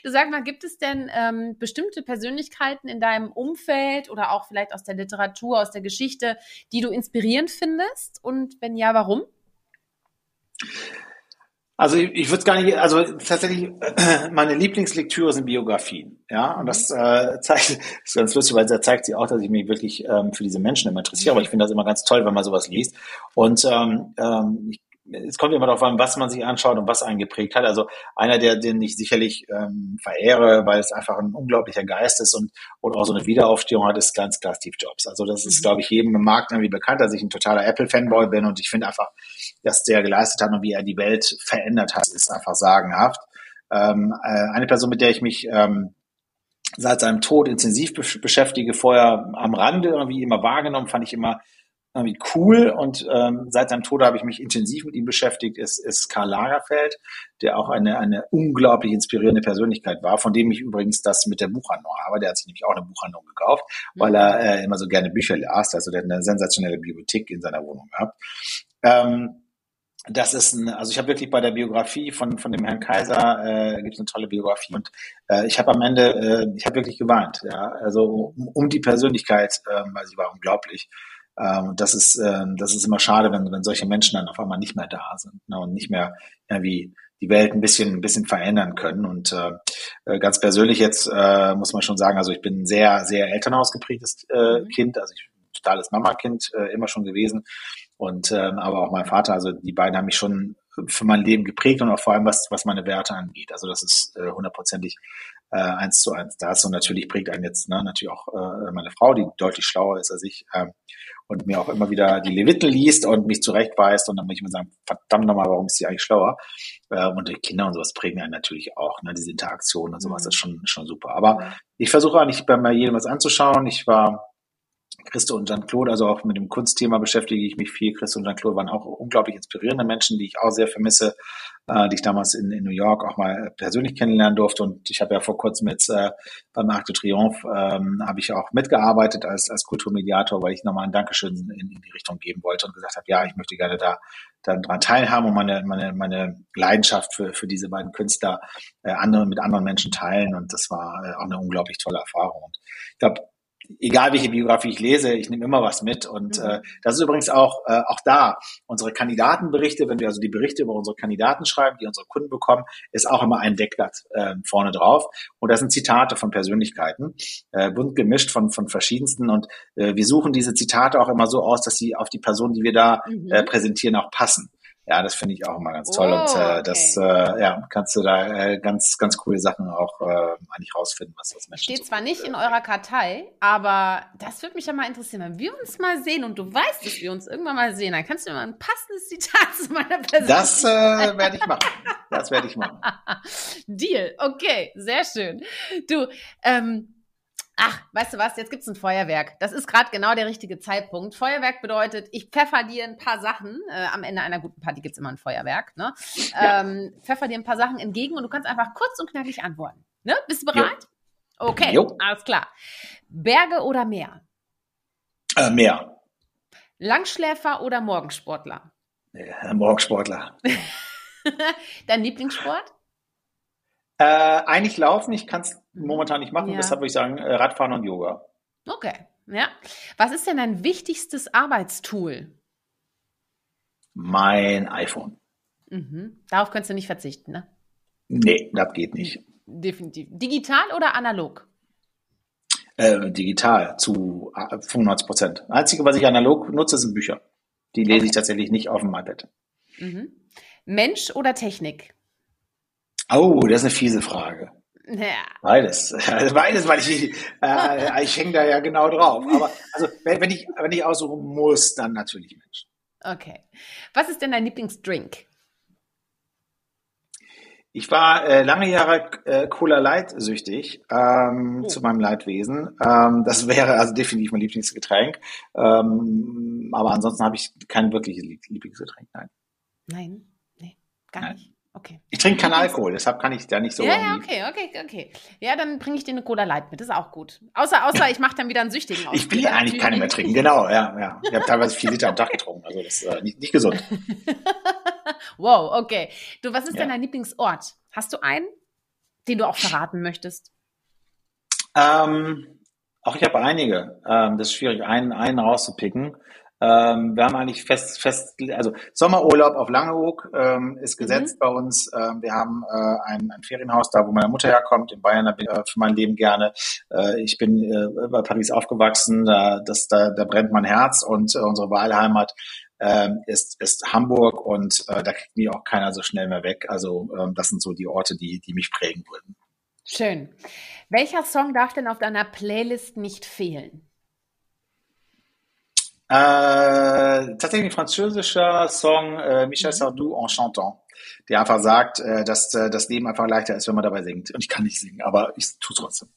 Du sag mal, gibt es denn ähm, bestimmte Persönlichkeiten in deinem Umfeld oder auch vielleicht aus der Literatur, aus der Geschichte, die du inspirierend findest? Und wenn ja, warum? Also ich, ich würde es gar nicht, also tatsächlich meine Lieblingslektüre sind Biografien, ja, und das äh, zeigt, das ist ganz lustig, weil da zeigt sie auch, dass ich mich wirklich ähm, für diese Menschen immer interessiere, aber ich finde das immer ganz toll, wenn man sowas liest. Und ähm, ähm, ich es kommt immer darauf an, was man sich anschaut und was einen geprägt hat. Also einer, der den ich sicherlich ähm, verehre, weil es einfach ein unglaublicher Geist ist und, und auch so eine Wiederaufstehung hat, ist ganz klar Steve Jobs. Also das ist, mhm. glaube ich, jedem im Markt irgendwie bekannt, dass ich ein totaler Apple-Fanboy bin und ich finde einfach, dass der geleistet hat und wie er die Welt verändert hat, ist einfach sagenhaft. Ähm, äh, eine Person, mit der ich mich ähm, seit seinem Tod intensiv beschäftige, vorher am Rande irgendwie immer wahrgenommen, fand ich immer irgendwie cool und ähm, seit seinem Tode habe ich mich intensiv mit ihm beschäftigt, ist, ist Karl Lagerfeld, der auch eine, eine unglaublich inspirierende Persönlichkeit war, von dem ich übrigens das mit der Buchhandlung habe. Der hat sich nämlich auch eine Buchhandlung gekauft, mhm. weil er äh, immer so gerne Bücher las, also der hat eine sensationelle Bibliothek in seiner Wohnung gehabt. Ähm, das ist ein, also ich habe wirklich bei der Biografie von von dem Herrn Kaiser äh, gibt es eine tolle Biografie und äh, ich habe am Ende, äh, ich habe wirklich geweint, ja, also um, um die Persönlichkeit, äh, weil sie war unglaublich. Ähm, das ist, äh, das ist immer schade, wenn, wenn solche Menschen dann auf einmal nicht mehr da sind ne, und nicht mehr irgendwie die Welt ein bisschen, ein bisschen verändern können. Und äh, äh, ganz persönlich jetzt äh, muss man schon sagen, also ich bin ein sehr, sehr elternhausgeprägtes äh, mhm. Kind, also ich bin ein totales Mama-Kind äh, immer schon gewesen. Und ähm, aber auch mein Vater, also die beiden haben mich schon für mein Leben geprägt und auch vor allem was, was meine Werte angeht. Also das ist äh, hundertprozentig äh, eins zu eins das. Und natürlich prägt einen jetzt ne, natürlich auch äh, meine Frau, die deutlich schlauer ist als ich äh, und mir auch immer wieder die Leviten liest und mich zurechtweist. Und dann muss ich mir sagen, verdammt nochmal, warum ist sie eigentlich schlauer? Äh, und die Kinder und sowas prägen einen natürlich auch, ne, diese Interaktion und sowas, mhm. das ist schon, schon super. Aber ich versuche eigentlich bei mir jedem was anzuschauen. Ich war Christo und Jean-Claude, also auch mit dem Kunstthema beschäftige ich mich viel. Christo und Jean-Claude waren auch unglaublich inspirierende Menschen, die ich auch sehr vermisse, äh, die ich damals in, in New York auch mal persönlich kennenlernen durfte. Und ich habe ja vor kurzem jetzt äh, beim Arc de Triomphe ähm, habe ich auch mitgearbeitet als, als Kulturmediator, weil ich nochmal ein Dankeschön in, in die Richtung geben wollte und gesagt habe, ja, ich möchte gerne da dann dran teilhaben und meine, meine, meine Leidenschaft für, für diese beiden Künstler äh, andere, mit anderen Menschen teilen. Und das war äh, auch eine unglaublich tolle Erfahrung. Und ich glaube, egal welche Biografie ich lese, ich nehme immer was mit. Und mhm. äh, das ist übrigens auch, äh, auch da, unsere Kandidatenberichte, wenn wir also die Berichte über unsere Kandidaten schreiben, die unsere Kunden bekommen, ist auch immer ein Deckblatt äh, vorne drauf. Und das sind Zitate von Persönlichkeiten, äh, bunt gemischt von, von verschiedensten. Und äh, wir suchen diese Zitate auch immer so aus, dass sie auf die Person, die wir da mhm. äh, präsentieren, auch passen. Ja, das finde ich auch immer ganz toll. Oh, und äh, okay. das äh, ja, kannst du da äh, ganz, ganz coole Sachen auch äh, eigentlich rausfinden, was das Menschen Steht so zwar nicht in eurer Kartei, aber das würde mich ja mal interessieren. Wenn wir uns mal sehen und du weißt, dass wir uns irgendwann mal sehen, dann kannst du mir mal ein passendes Zitat zu meiner Person. Das äh, werde ich machen. Das werde ich machen. Deal. Okay, sehr schön. Du, ähm, Ach, weißt du was? Jetzt gibt's ein Feuerwerk. Das ist gerade genau der richtige Zeitpunkt. Feuerwerk bedeutet, ich pfeffer dir ein paar Sachen. Äh, am Ende einer guten Party gibt's immer ein Feuerwerk. Ne? Ja. Ähm, pfeffer dir ein paar Sachen entgegen und du kannst einfach kurz und knackig antworten. Ne? Bist du bereit? Jo. Okay, jo. alles klar. Berge oder Meer? Äh, Meer. Langschläfer oder Morgensportler? Ja, Morgensportler. Dein Lieblingssport? Äh, eigentlich laufen, ich kann es momentan nicht machen, ja. deshalb würde ich sagen äh, Radfahren und Yoga. Okay, ja. Was ist denn dein wichtigstes Arbeitstool? Mein iPhone. Mhm. Darauf könntest du nicht verzichten, ne? Nee, das geht nicht. Definitiv. Digital oder analog? Äh, digital zu 95 äh, Prozent. Einzige, was ich analog nutze, sind Bücher. Die lese okay. ich tatsächlich nicht auf dem iPad. Mhm. Mensch oder Technik? Oh, das ist eine fiese Frage. Ja. Beides. Also beides, weil ich, äh, ich hänge da ja genau drauf. Aber also, wenn, wenn, ich, wenn ich aussuchen muss, dann natürlich Mensch. Okay. Was ist denn dein Lieblingsdrink? Ich war äh, lange Jahre äh, Cola Light süchtig ähm, oh. zu meinem Leidwesen. Ähm, das wäre also definitiv mein Lieblingsgetränk. Ähm, aber ansonsten habe ich kein wirkliches Lieblingsgetränk. Nein. Nein, nee, gar Nein. nicht. Okay. Ich trinke keinen Alkohol, deshalb kann ich da nicht so. Ja, ja, okay, okay, okay. Ja, dann bringe ich dir eine Cola Light mit, das ist auch gut. Außer, außer ich mache dann wieder einen Süchtigen aus. Ich will ja eigentlich keine mehr trinken, genau, ja, ja. Ich habe teilweise vier Liter am Tag getrunken, also das ist äh, nicht, nicht gesund. wow, okay. Du, was ist ja. denn dein Lieblingsort? Hast du einen, den du auch verraten möchtest? Ähm, auch ich habe einige. Ähm, das ist schwierig, einen, einen rauszupicken. Ähm, wir haben eigentlich fest, fest, also Sommerurlaub auf Langeoog ähm, ist mhm. gesetzt mhm. bei uns. Ähm, wir haben äh, ein, ein Ferienhaus da, wo meine Mutter herkommt, in Bayern, da bin ich äh, für mein Leben gerne. Äh, ich bin äh, bei Paris aufgewachsen, da, das, da, da brennt mein Herz und äh, unsere Wahlheimat ähm, ist, ist Hamburg und äh, da kriegt mich auch keiner so schnell mehr weg. Also ähm, das sind so die Orte, die, die mich prägen würden. Schön. Welcher Song darf denn auf deiner Playlist nicht fehlen? Äh, tatsächlich ein französischer Song, äh, Michel mhm. Sardou en chantant, der einfach sagt, äh, dass äh, das Leben einfach leichter ist, wenn man dabei singt. Und ich kann nicht singen, aber ich tue es trotzdem.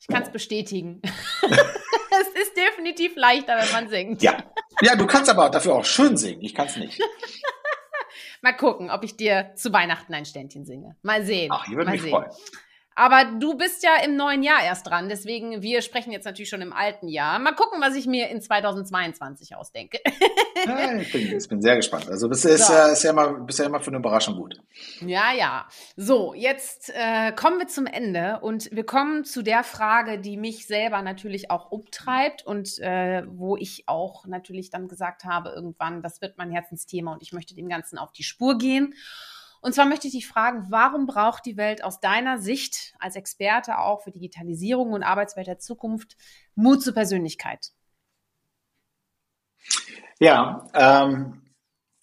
Ich kann es bestätigen. es ist definitiv leichter, wenn man singt. Ja. Ja, du kannst aber dafür auch schön singen. Ich kann es nicht. Mal gucken, ob ich dir zu Weihnachten ein Ständchen singe. Mal sehen. Ach, ich würde mich sehen. freuen. Aber du bist ja im neuen Jahr erst dran, deswegen wir sprechen jetzt natürlich schon im alten Jahr. Mal gucken, was ich mir in 2022 ausdenke. ja, ich, bin, ich bin sehr gespannt. Also bist, ist, so. äh, ist ja immer, bist ja immer für eine Überraschung gut. Ja, ja. So, jetzt äh, kommen wir zum Ende und wir kommen zu der Frage, die mich selber natürlich auch umtreibt und äh, wo ich auch natürlich dann gesagt habe, irgendwann, das wird mein Herzensthema und ich möchte dem Ganzen auf die Spur gehen. Und zwar möchte ich dich fragen, warum braucht die Welt aus deiner Sicht als Experte auch für Digitalisierung und Arbeitswelt der Zukunft Mut zur Persönlichkeit? Ja, ähm,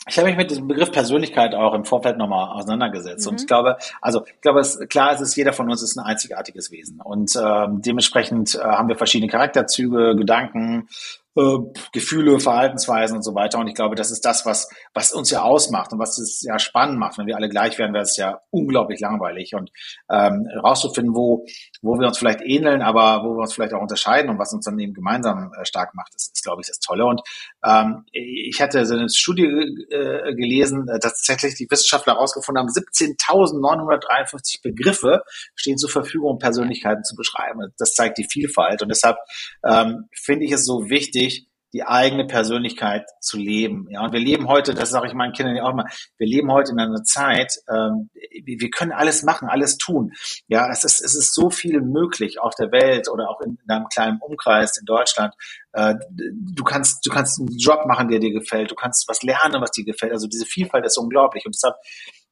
ich habe mich mit diesem Begriff Persönlichkeit auch im Vorfeld nochmal auseinandergesetzt. Mhm. Und ich glaube, also ich glaube, es, klar es ist, jeder von uns ist ein einzigartiges Wesen. Und ähm, dementsprechend äh, haben wir verschiedene Charakterzüge, Gedanken, äh, Gefühle, Verhaltensweisen und so weiter. Und ich glaube, das ist das, was, was uns ja ausmacht und was es ja spannend macht. Wenn wir alle gleich wären, wäre es ja unglaublich langweilig. Und ähm, rauszufinden, wo, wo wir uns vielleicht ähneln, aber wo wir uns vielleicht auch unterscheiden und was uns dann eben gemeinsam äh, stark macht, ist, ist, glaube ich, das Tolle. Und ähm, ich hatte so eine Studie äh, gelesen, äh, dass tatsächlich die Wissenschaftler herausgefunden haben, 17.953 Begriffe stehen zur Verfügung, um Persönlichkeiten zu beschreiben. Das zeigt die Vielfalt. Und deshalb ähm, finde ich es so wichtig, wichtig, die eigene Persönlichkeit zu leben. Ja, und wir leben heute, das sage ich meinen Kindern ja auch immer, wir leben heute in einer Zeit, ähm, wir können alles machen, alles tun. Ja, es ist, es ist so viel möglich auf der Welt oder auch in, in einem kleinen Umkreis in Deutschland. Äh, du kannst, du kannst einen Job machen, der dir gefällt. Du kannst was lernen, was dir gefällt. Also diese Vielfalt ist unglaublich. Und deshalb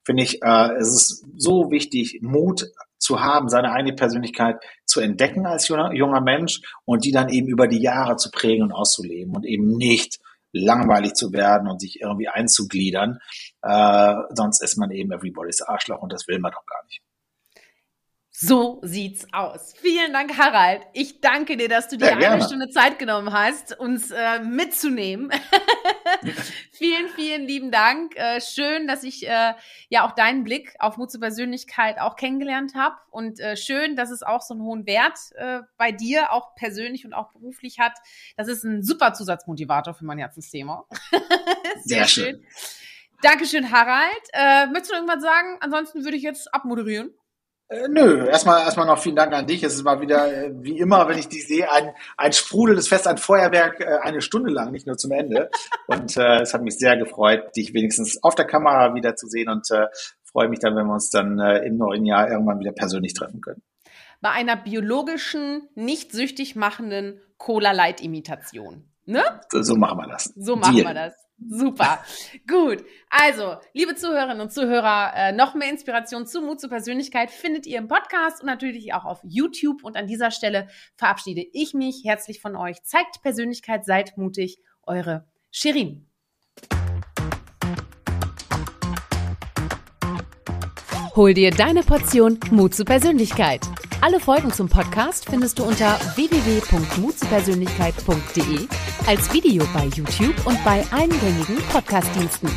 finde ich, äh, es ist so wichtig, Mut zu haben, seine eigene Persönlichkeit zu entdecken als junger, junger Mensch und die dann eben über die Jahre zu prägen und auszuleben und eben nicht langweilig zu werden und sich irgendwie einzugliedern. Äh, sonst ist man eben everybody's Arschloch und das will man doch gar nicht. So sieht's aus. Vielen Dank, Harald. Ich danke dir, dass du dir ja, eine Stunde Zeit genommen hast, uns äh, mitzunehmen vielen, vielen lieben Dank. Äh, schön, dass ich äh, ja auch deinen Blick auf Mut zur Persönlichkeit auch kennengelernt habe und äh, schön, dass es auch so einen hohen Wert äh, bei dir auch persönlich und auch beruflich hat. Das ist ein super Zusatzmotivator für mein Herzensthema. Sehr, Sehr schön. schön. Dankeschön, Harald. Äh, möchtest du irgendwas sagen? Ansonsten würde ich jetzt abmoderieren. Äh, nö, erstmal erstmal noch vielen Dank an dich. Es ist mal wieder, äh, wie immer, wenn ich dich sehe, ein, ein sprudelndes Fest, ein Feuerwerk, äh, eine Stunde lang, nicht nur zum Ende. Und äh, es hat mich sehr gefreut, dich wenigstens auf der Kamera wieder zu sehen und äh, freue mich dann, wenn wir uns dann äh, im neuen Jahr irgendwann wieder persönlich treffen können. Bei einer biologischen, nicht süchtig machenden Cola-Light-Imitation. Ne? So, so machen wir das. So machen Deal. wir das. Super. Gut. Also, liebe Zuhörerinnen und Zuhörer, äh, noch mehr Inspiration zu Mut zur Persönlichkeit findet ihr im Podcast und natürlich auch auf YouTube. Und an dieser Stelle verabschiede ich mich herzlich von euch. Zeigt Persönlichkeit, seid mutig. Eure Shirin. Hol dir deine Portion Mut zur Persönlichkeit. Alle Folgen zum Podcast findest du unter www.mutzupersönlichkeit.de, als Video bei YouTube und bei allen gängigen Podcastdiensten.